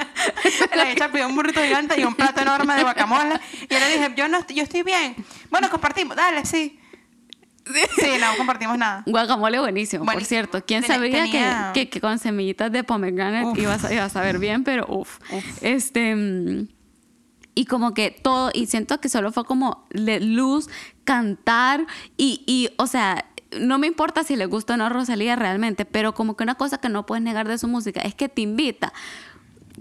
La hecha pidió un burrito gigante y un plato enorme de guacamole. Y yo le dije, yo, no, estoy- yo estoy bien. Bueno, compartimos, dale, sí. Sí, no compartimos nada. Guacamole buenísimo, por Buenísimo. cierto. ¿Quién Tenía- sabría tenía- que, con semillitas de pomegranate Uf. ibas a, ibas a ver bien? Pero uff. Este. mm, Y como que todo, y siento que solo fue como le- luz, cantar y, y, o sea, no me importa si le gusta o no Rosalía realmente, pero como que una cosa que no puedes negar de su música es que te invita.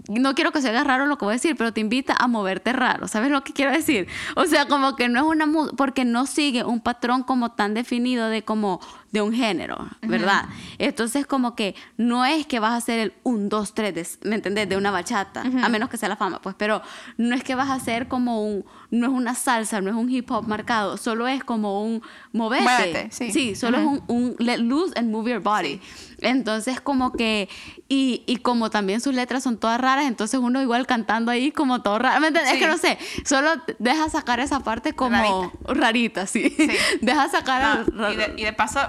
No quiero que se haga raro lo que voy a decir, pero te invita a moverte raro. ¿Sabes lo que quiero decir? O sea, como que no es una porque no sigue un patrón como tan definido de como de un género, ¿verdad? Entonces como que no es que vas a hacer el 1, 2, 3, ¿me entendés? De una bachata, a menos que sea la fama, pues, pero no es que vas a hacer como un, no es una salsa, no es un hip hop marcado, solo es como un moverte. Muévete, sí. Sí, solo es un, un let loose and move your body. Entonces como que, y, y como también sus letras son todas raras, entonces uno igual cantando ahí como todo raro, ¿me entiendes? Es que no sé, solo deja sacar esa parte como rarita, sí. Sí. deja sacar... No, el- y, de, y de paso,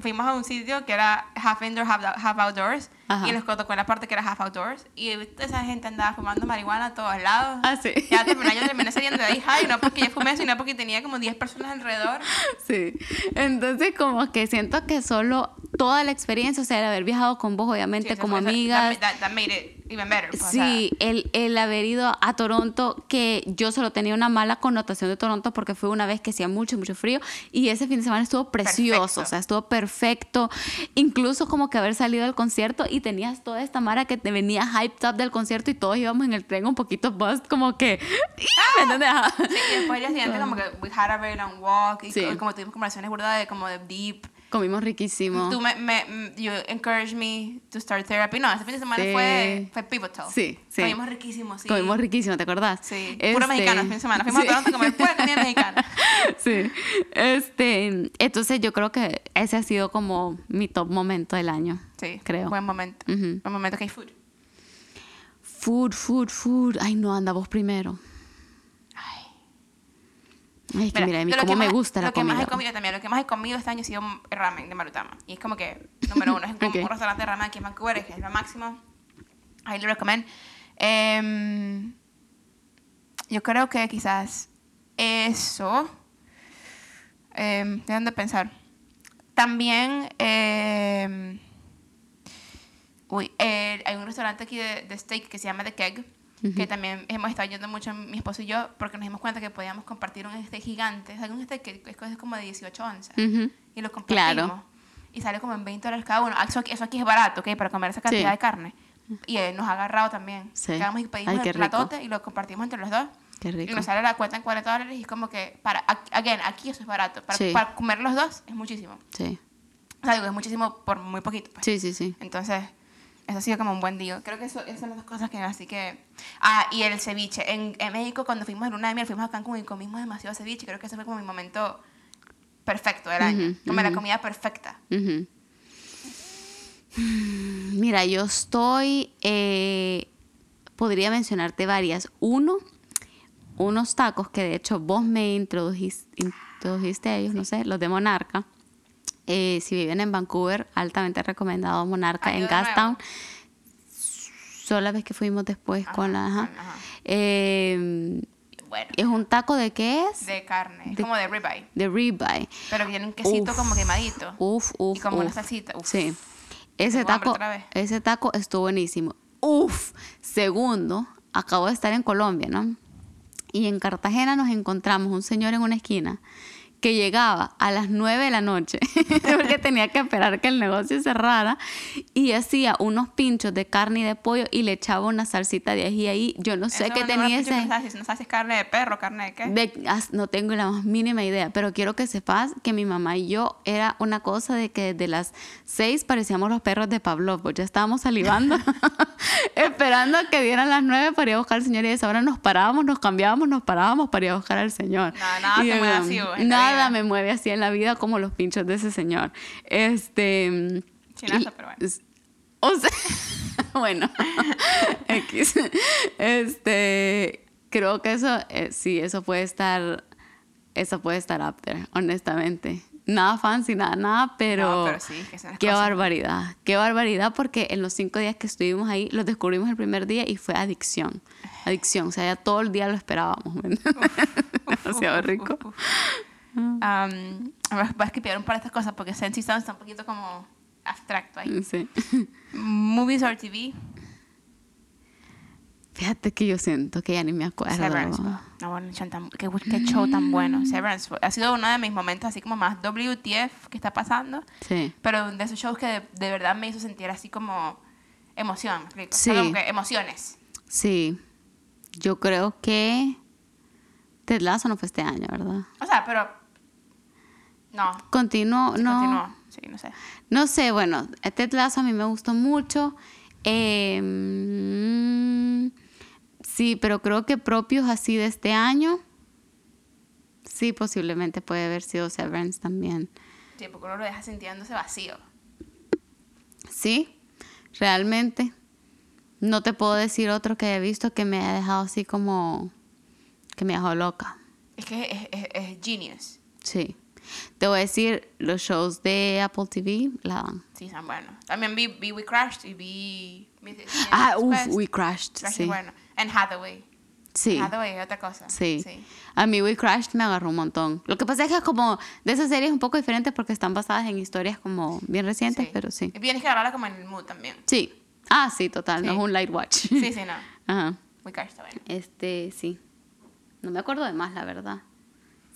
fuimos a un sitio que era half indoor, half, half outdoors. Ajá. Y nos tocó la parte que era half outdoors. Y esa gente andaba fumando marihuana a todos lados. Ah, sí. Ya terminé, yo terminé saliendo de ahí high, no porque yo fumé, sino porque tenía como 10 personas alrededor. Sí, entonces como que siento que solo toda la experiencia, o sea, el haber viajado con vos, obviamente, Sí, como amigas, That, that made it even better. pues, o Sí, el, el haber ido a Toronto, que yo solo tenía una mala connotación de Toronto porque fue una vez que hacía mucho, mucho frío y ese fin de semana estuvo precioso, Perfecto. o sea, estuvo perfecto. Incluso como que haber salido del concierto y tenías toda esta mara que te venía hyped up del concierto y todos íbamos en el tren un poquito buzzed, como que... Sea, sí, y después el día siguiente como que we had a very long walk y Sí. co- como tuvimos conversaciones burdas de como de deep. Comimos riquísimo. Tú me, me, m- you encouraged me to start therapy. No, ese fin de semana Sí. fue, fue pivotal. Sí, sí. Comimos riquísimo, sí. Comimos riquísimo, ¿te acordás? Sí, Este, puro mexicano el fin de semana. Fuimos sí. a Toronto a comer pura comida mexicana. Sí, este, entonces yo creo que ese ha sido como mi top momento del año. Sí, creo. Buen momento. Buen momento que hay food. Food, food, food. Ay, no, anda vos primero. Ay. Es que mira, a mí lo que me gusta la Lo que comida. más he comido también, lo que más he comido este año ha sido ramen de Marutama. Y es como que, número uno, es como Ok. un restaurante de ramen aquí en Vancouver, que es lo máximo. Ahí lo recomiendo. Em, yo creo que quizás eso. Eh, de pensar. También. em, uy, eh, hay un restaurante aquí de, de steak que se llama The Keg. Que también hemos estado yendo mucho mi esposo y yo porque nos dimos cuenta que podíamos compartir un steak gigante. O sea, un steak que es como de 18 onzas. Y lo compartimos. Claro. Y sale como en 20 dólares cada uno. Eso aquí, eso aquí es barato, ¿ok? Para comer esa cantidad Sí. de carne. Y eh, nos ha agarrado también. Sí. Quedamos y pedimos Ay, el rico. platote y lo compartimos entre los dos. Qué Y rico. nos sale la cuenta en 40 dólares y es como que, para, again, aquí eso es barato. Para, Sí. para comer los dos es muchísimo. Sí, O sea, digo, es muchísimo por muy poquito. pues. sí, sí, sí. Entonces, eso ha sido como un buen día. Creo que eso, esas son las dos cosas que así que... Ah, y el ceviche. En, en México, cuando fuimos a Luna de Miel, fuimos a Cancún y comimos demasiado ceviche. Creo que ese fue como mi momento perfecto del año. Ujú, como la comida perfecta. Mira, yo estoy, eh, podría mencionarte varias. Uno, unos tacos que de hecho vos me introdujiste, introdujiste a ellos, no sé, los de Monarca. Eh, si viven en Vancouver, altamente recomendado Monarca ¿Han en? Gastown. Solo la vez que fuimos después con la... Ajá. Eh, Bueno, es un taco de qué es? de carne. Es de- como de ribeye. De ribeye. Pero que tiene un quesito Uf. como quemadito. Uf, uf, Y como una salsita, uf. Sí. Ese taco, ese taco estuvo buenísimo. Uf. Segundo, acabo de estar en Colombia, ¿no? Y en Cartagena nos encontramos un señor en una esquina que llegaba a las 9 de la noche porque tenía que esperar que el negocio cerrara y hacía unos pinchos de carne y de pollo y le echaba una salsita de ají ahí. Yo no sé qué no tenía ese... No sabes, si- no es carne de perro, carne de qué. De- as- no tengo la más mínima idea, pero quiero que sepas que mi mamá y yo era una cosa de que desde las seis parecíamos los perros de Pavlov, pues ya estábamos salivando, esperando a que dieran las nueve para ir a buscar al señor y a esa hora nos parábamos, nos cambiábamos, nos parábamos para ir a buscar al señor. Nada, nada Y, um, así, la Nada me mueve así en la vida como los pinchos de ese señor. Este... Chinazo, y- pero bueno. O sea, bueno, X. Este, creo que eso, eh, sí, eso puede estar, eso puede estar up there, honestamente. Nada fancy, nada, nada, pero, No, pero sí, que qué cosas. barbaridad, qué barbaridad, porque en los cinco días que estuvimos ahí, los descubrimos el primer día y fue adicción, adicción, o sea, ya todo el día lo esperábamos, ¿me entiendes? demasiado uf, rico. uf, uf. Um, voy a esquipear un par de estas cosas porque Sensi Sound está un poquito como abstracto ahí. Sí. Movies or TV. Fíjate que yo siento que ya ni me acuerdo. Severance. No, bueno, qué, qué show tan bueno. Severance fue- ha sido uno de mis momentos así como más WTF que está pasando. Sí. Pero de esos shows que de, de verdad me hizo sentir así como emoción. ¿me explico? O Sí. sea, como que emociones. Sí, yo creo que Ted Lasso no fue este año, ¿verdad? O sea, pero. No. Continuó, no. continuó. Sí, no sé. No sé, bueno, Ted Lasso a mí me gustó mucho. Eh, mm, sí, pero creo que propios así de este año, sí, posiblemente puede haber sido Severance también. Sí, porque uno lo deja sintiéndose vacío. Sí, realmente. No te puedo decir otro que haya visto que me haya dejado así como que me dejó loca. Es que es, es, es genius. Sí. Te voy a decir, los shows de Apple TV la dan. Sí, son buenos. También vi, vi We Crashed y vi... Ah, uff. We Crashed. Crashed Sí. bueno. And Hathaway. Sí. Hathaway otra cosa. Sí. sí. A mí We Crashed me agarró un montón. Lo que pasa es que es como de esas series un poco diferentes porque están basadas en historias como bien recientes, Sí. pero sí. Y tienes que agarrarla como en el mood también. Sí. Ah, sí, total. No Sí. es un light watch. Sí, sí, no. Ajá. We Crashed está bueno. Este, sí. No me acuerdo de más, la verdad.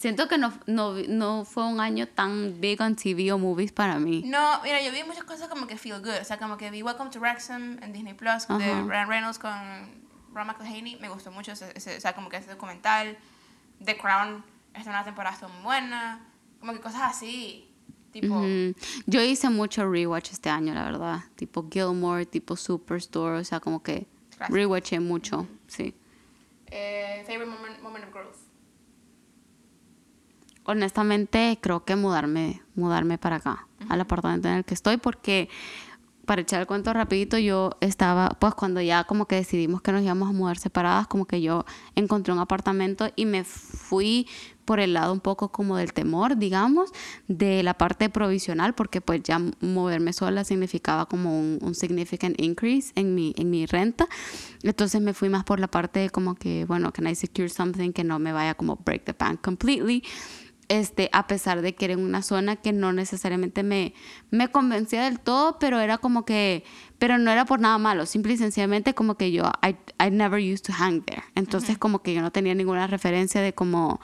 Siento que no, no, no fue un año tan big on TV o movies para mí. No, mira, yo vi muchas cosas como que feel good. O sea, como que vi Welcome to Wrexham en Disney Plus de. Ryan Reynolds con Ron McElhaney. Me gustó mucho ese, ese- o sea, como que ese documental. The Crown, esta una temporada muy buena. Como que cosas así. Tipo. Yo hice mucho rewatch este año, la verdad. Tipo Gilmore, tipo Superstore, o sea, como que rewatché mucho, sí. eh, favorite moment, moment of growth. Honestamente, creo que mudarme, mudarme para acá, al apartamento en el que estoy, porque para echar el cuento rapidito, yo estaba, pues cuando ya como que decidimos que nos íbamos a mudar separadas, como que yo encontré un apartamento y me fui por el lado un poco como del temor, digamos, de la parte provisional, porque pues ya moverme sola significaba como un, un significant increase en mi, en mi renta. Entonces me fui más por la parte de como que, bueno, can I secure something que no me vaya como break the bank completely este, a pesar de que era en una zona que no necesariamente me, me convencía del todo, pero era como que, pero no era por nada malo, simple y sencillamente como que yo, I, I never used to hang there. Entonces como que yo no tenía ninguna referencia de como,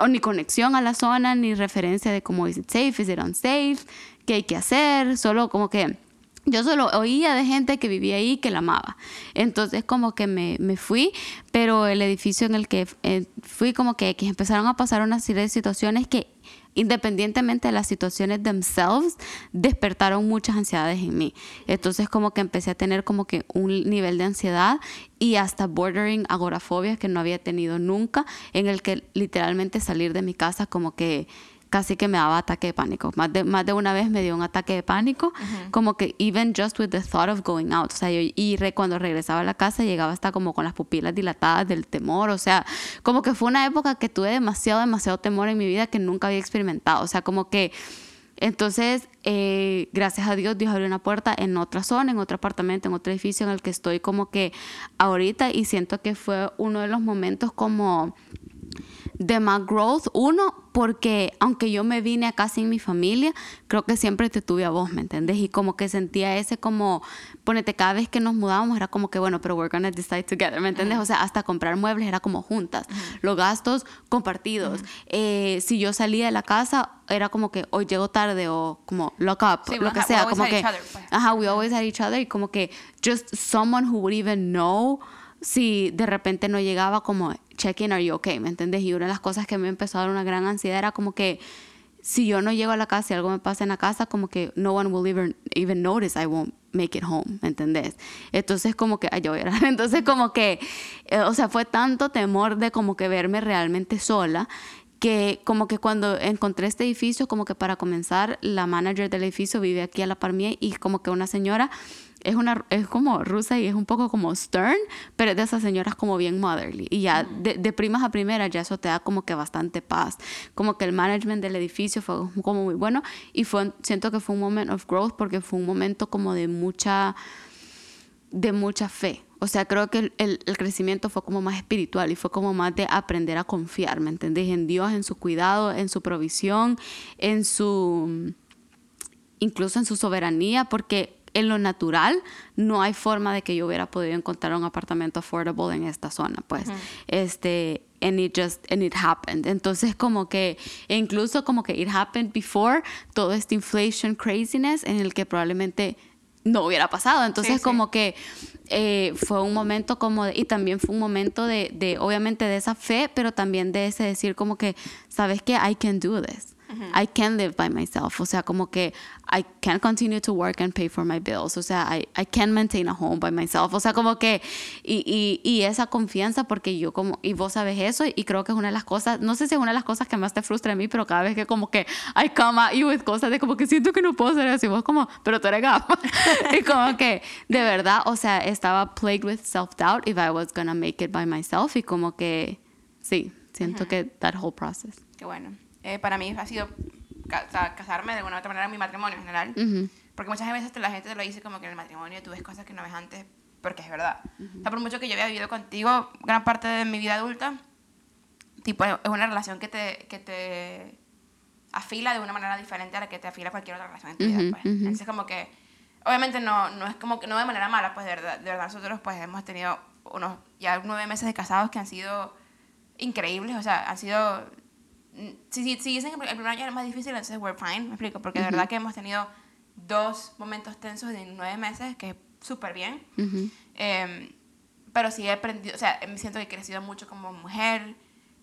o ni conexión a la zona, ni referencia de cómo is it safe, is it unsafe, qué hay que hacer, solo como que yo solo oía de gente que vivía ahí que la amaba. Entonces como que me, me fui, pero el edificio en el que eh, fui como que, que empezaron a pasar una serie de situaciones que independientemente de las situaciones themselves, despertaron muchas ansiedades en mí. Entonces como que empecé a tener como que un nivel de ansiedad y hasta bordering agorafobia que no había tenido nunca, en el que literalmente salir de mi casa como que casi que me daba ataque de pánico. Más de, más de una vez me dio un ataque de pánico, como que even just with the thought of going out. O sea, yo, y re- cuando regresaba a la casa llegaba hasta como con las pupilas dilatadas del temor. O sea, como que fue una época que tuve demasiado, demasiado temor en mi vida que nunca había experimentado. O sea, como que... Entonces, eh, gracias a Dios, Dios abrió una puerta en otra zona, en otro apartamento, en otro edificio en el que estoy como que ahorita y siento que fue uno de los momentos como de más growth. Uno, porque aunque yo me vine acá sin mi familia, creo que siempre te tuve a vos, ¿me entendés? Y como que sentía ese como, ponete, cada vez que nos mudábamos era como que, bueno, pero we're gonna decide together, ¿me entendés? O sea, hasta comprar muebles era como juntas. Los gastos compartidos. Eh, si yo salía de la casa, era como que hoy llego tarde o como lock up, Sí, lo que sea. always Como had que, each other, pues. ajá, we always had each other y como que just someone who would even know si de repente no llegaba como check-in, are you okay? ¿Me entiendes? Y una de las cosas que me empezó a dar una gran ansiedad era como que si yo no llego a la casa y algo me pasa en la casa, como que no one will even, even notice I won't make it home, ¿me entendés? Entonces como que, ay, yo voy a llorar. entonces como que, eh, o sea, fue tanto temor de como que verme realmente sola que como que cuando encontré este edificio, como que para comenzar, la manager del edificio vive aquí a la par mía y como que una señora es una es como rusa y es un poco como stern, pero es de esas señoras como bien motherly. Y ya de, de primas a primeras ya eso te da como que bastante paz. Como que el management del edificio fue como muy bueno y fue siento que fue un moment of growth porque fue un momento como de mucha de mucha fe. O sea, creo que el, el- el crecimiento fue como más espiritual y fue como más de aprender a confiar, ¿me entendés? En Dios, en su cuidado, en su provisión, en su, incluso en su soberanía, porque en lo natural no hay forma de que yo hubiera podido encontrar un apartamento affordable en esta zona, pues, este, and it just, and it happened. Entonces, como que, e incluso como que it happened before todo este inflation craziness en el que probablemente no hubiera pasado. Entonces, Sí, sí. como que eh, fue un momento como, de- y también fue un momento de, de, obviamente, de esa fe, pero también de ese decir como que, ¿sabes qué? I can do this. I can live by myself. O sea, como que I can continue to work and pay for my bills. O sea, I, I can maintain a home by myself. O sea, como que, y, y, y esa confianza, porque yo como, y vos sabes eso, y creo que es una de las cosas, no sé si es una de las cosas que más te frustra a mí, pero cada vez que como que I come at you with cosas de como que siento que no puedo hacer así, vos como, pero tú eres gafa. y como que, de verdad, o sea, estaba plagued with self-doubt if I was gonna make it by myself, y como que, sí, siento que that whole process. Qué bueno. Eh, para mí ha sido ca- casarme de alguna u otra manera en mi matrimonio en general. Ujú. Porque muchas veces la gente te lo dice como que en el matrimonio tú ves cosas que no ves antes, porque es verdad. O sea, por mucho que yo había vivido contigo gran parte de mi vida adulta, tipo, es una relación que te, que te afila de una manera diferente a la que te afila cualquier otra relación en tu vida. Ujú, Pues. ujú. Entonces, como que, obviamente no, no es como que, no de manera mala, pues de verdad, de verdad nosotros pues hemos tenido unos ya nueve meses de casados que han sido increíbles, o sea, han sido si, si, si dicen que el primer año era más difícil, entonces we're fine, me explico, porque de verdad que hemos tenido dos momentos tensos de nueve meses, que es súper bien. Ujú. Eh, pero sí he aprendido, o sea, me siento que he crecido mucho como mujer,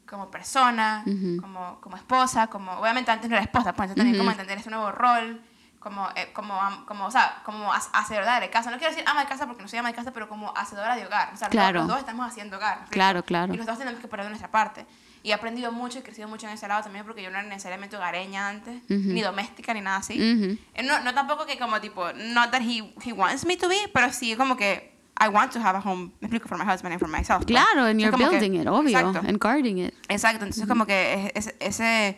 como persona, Ujú. como, como esposa, como, obviamente antes no era esposa, pues también como entender ese nuevo rol, como, eh, como, como, o sea, como ha- hacedora de casa. No quiero decir ama de casa porque no soy ama de casa, pero como hacedora de hogar. O sea, los- Claro. los dos estamos haciendo hogar. Claro, claro. Y los dos tenemos que poner de nuestra parte. Y he aprendido mucho y crecido mucho en ese lado también porque yo no era necesariamente hogareña antes, Ujú. ni doméstica, ni nada así. Ujú. Eh, No, no tampoco que como tipo, not that he, he wants me to be, pero sí como que I want to have a home, me explico, for my husband and for myself. pues. Claro, and you're como que- building it, obvio, Exacto. and guarding it. Exacto, entonces como que es- es- ese,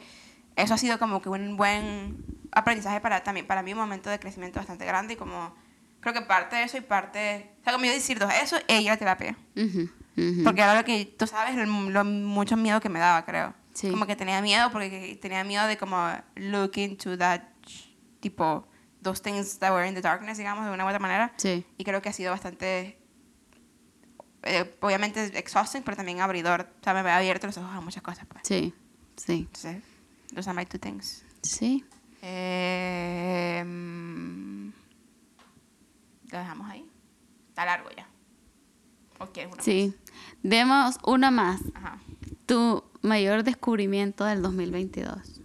eso ha sido como que un buen aprendizaje para también para mí un momento de crecimiento bastante grande y como creo que parte de eso y parte, o sea, como yo decir dos, eso y ir a terapia. Porque era lo que, tú sabes, lo, lo mucho miedo que me daba, creo. Sí. Como que tenía miedo porque tenía miedo de como look into that, tipo, those things that were in the darkness, digamos, de una u otra manera. Sí. Y creo que ha sido bastante, eh, obviamente, exhausting, pero también abridor. O sea, me ha abierto los ojos a muchas cosas, pues. Sí, sí, Entonces, those are my two things. sí. Eh, lo dejamos ahí. Está largo ya. ¿O quieres una Sí. Demos una más. Ajá. Tu mayor descubrimiento del 2022.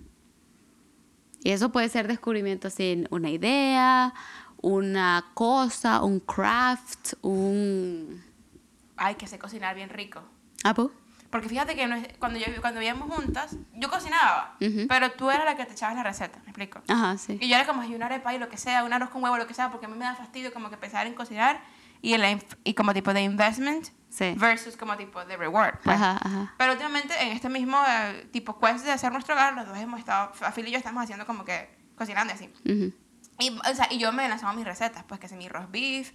Y eso puede ser descubrimiento sin una idea, una cosa, un craft, un... Ay, que sé cocinar bien rico. Ah, pues. Porque fíjate que cuando, yo, cuando vivíamos juntas, yo cocinaba, Ujú. pero tú eras la que te echabas la receta, ¿me explico? Ajá, sí. Y yo era como, "Ay, una arepa y lo que sea, un arroz con huevo, lo que sea, porque a mí me da fastidio como que pensar en cocinar y, el, y como tipo de investment Sí. versus como tipo de reward. pues. Ajá, ajá. Pero últimamente en este mismo eh, tipo quest de hacer nuestro hogar, los dos hemos estado, Phil y yo estamos haciendo como que cocinando así. Ujú. Y, o sea, y yo me lanzaba mis recetas, pues que si mi roast beef,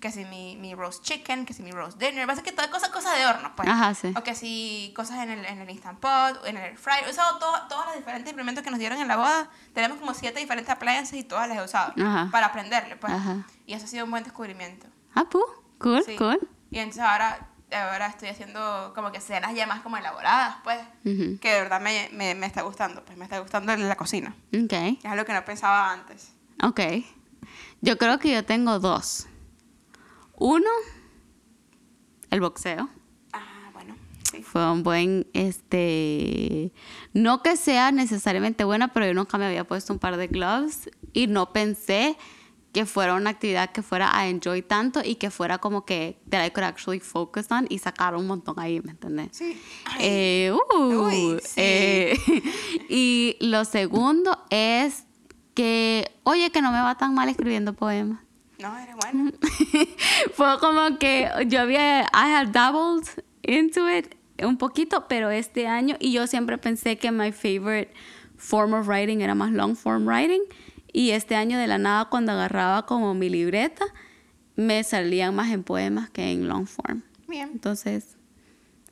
que si mi, mi roast chicken, que si mi roast dinner, básicamente que toda cosa, cosa de horno, pues. Ajá, sí. O que si cosas en el, en el Instant Pot, en el Air Fryer, he usado todo- todos los diferentes implementos que nos dieron en la boda. Tenemos como siete diferentes appliances y todas las he usado Ajá. para aprenderle, pues. Ajá. Y eso ha sido un buen descubrimiento. Ah, pues. Cool, Sí. cool. Y entonces ahora, ahora estoy haciendo como que cenas ya más como elaboradas, pues. Ujú. Que de verdad me, me, me está gustando, pues me está gustando la cocina. Ok, Es algo que no pensaba antes. ok. Yo creo que yo tengo dos. Uno, el boxeo. Ah, bueno, sí. Fue un buen, este, no que sea necesariamente buena, pero yo nunca me había puesto un par de gloves y no pensé que fuera una actividad que fuera a enjoy tanto y que fuera como que that I could actually focus on y sacar un montón ahí, ¿me entiendes? Sí. Eh, uh, Uy, sí. eh, y lo segundo es que, oye, que no me va tan mal escribiendo poemas. no, eres bueno. Fue como que yo había, I had dabbled into it un poquito, pero este año, y yo siempre pensé que my favorite form of writing era más long form writing, y este año de la nada cuando agarraba como mi libreta, me salían más en poemas que en long form. Bien, Entonces,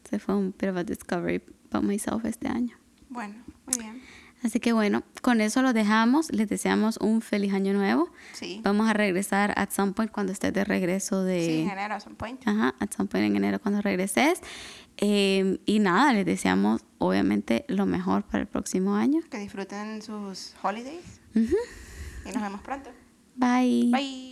se fue un bit of a discovery about myself este año. bueno, muy bien. Así que bueno, con eso lo dejamos. Les deseamos un feliz año nuevo. Sí. Vamos a regresar at some point cuando estés de regreso de... Sí, en enero, at some point. Ajá, at some point en enero cuando regreses. Eh, y nada, les deseamos obviamente lo mejor para el próximo año. Que disfruten sus holidays Ujú. Y nos vemos pronto. Bye. Bye.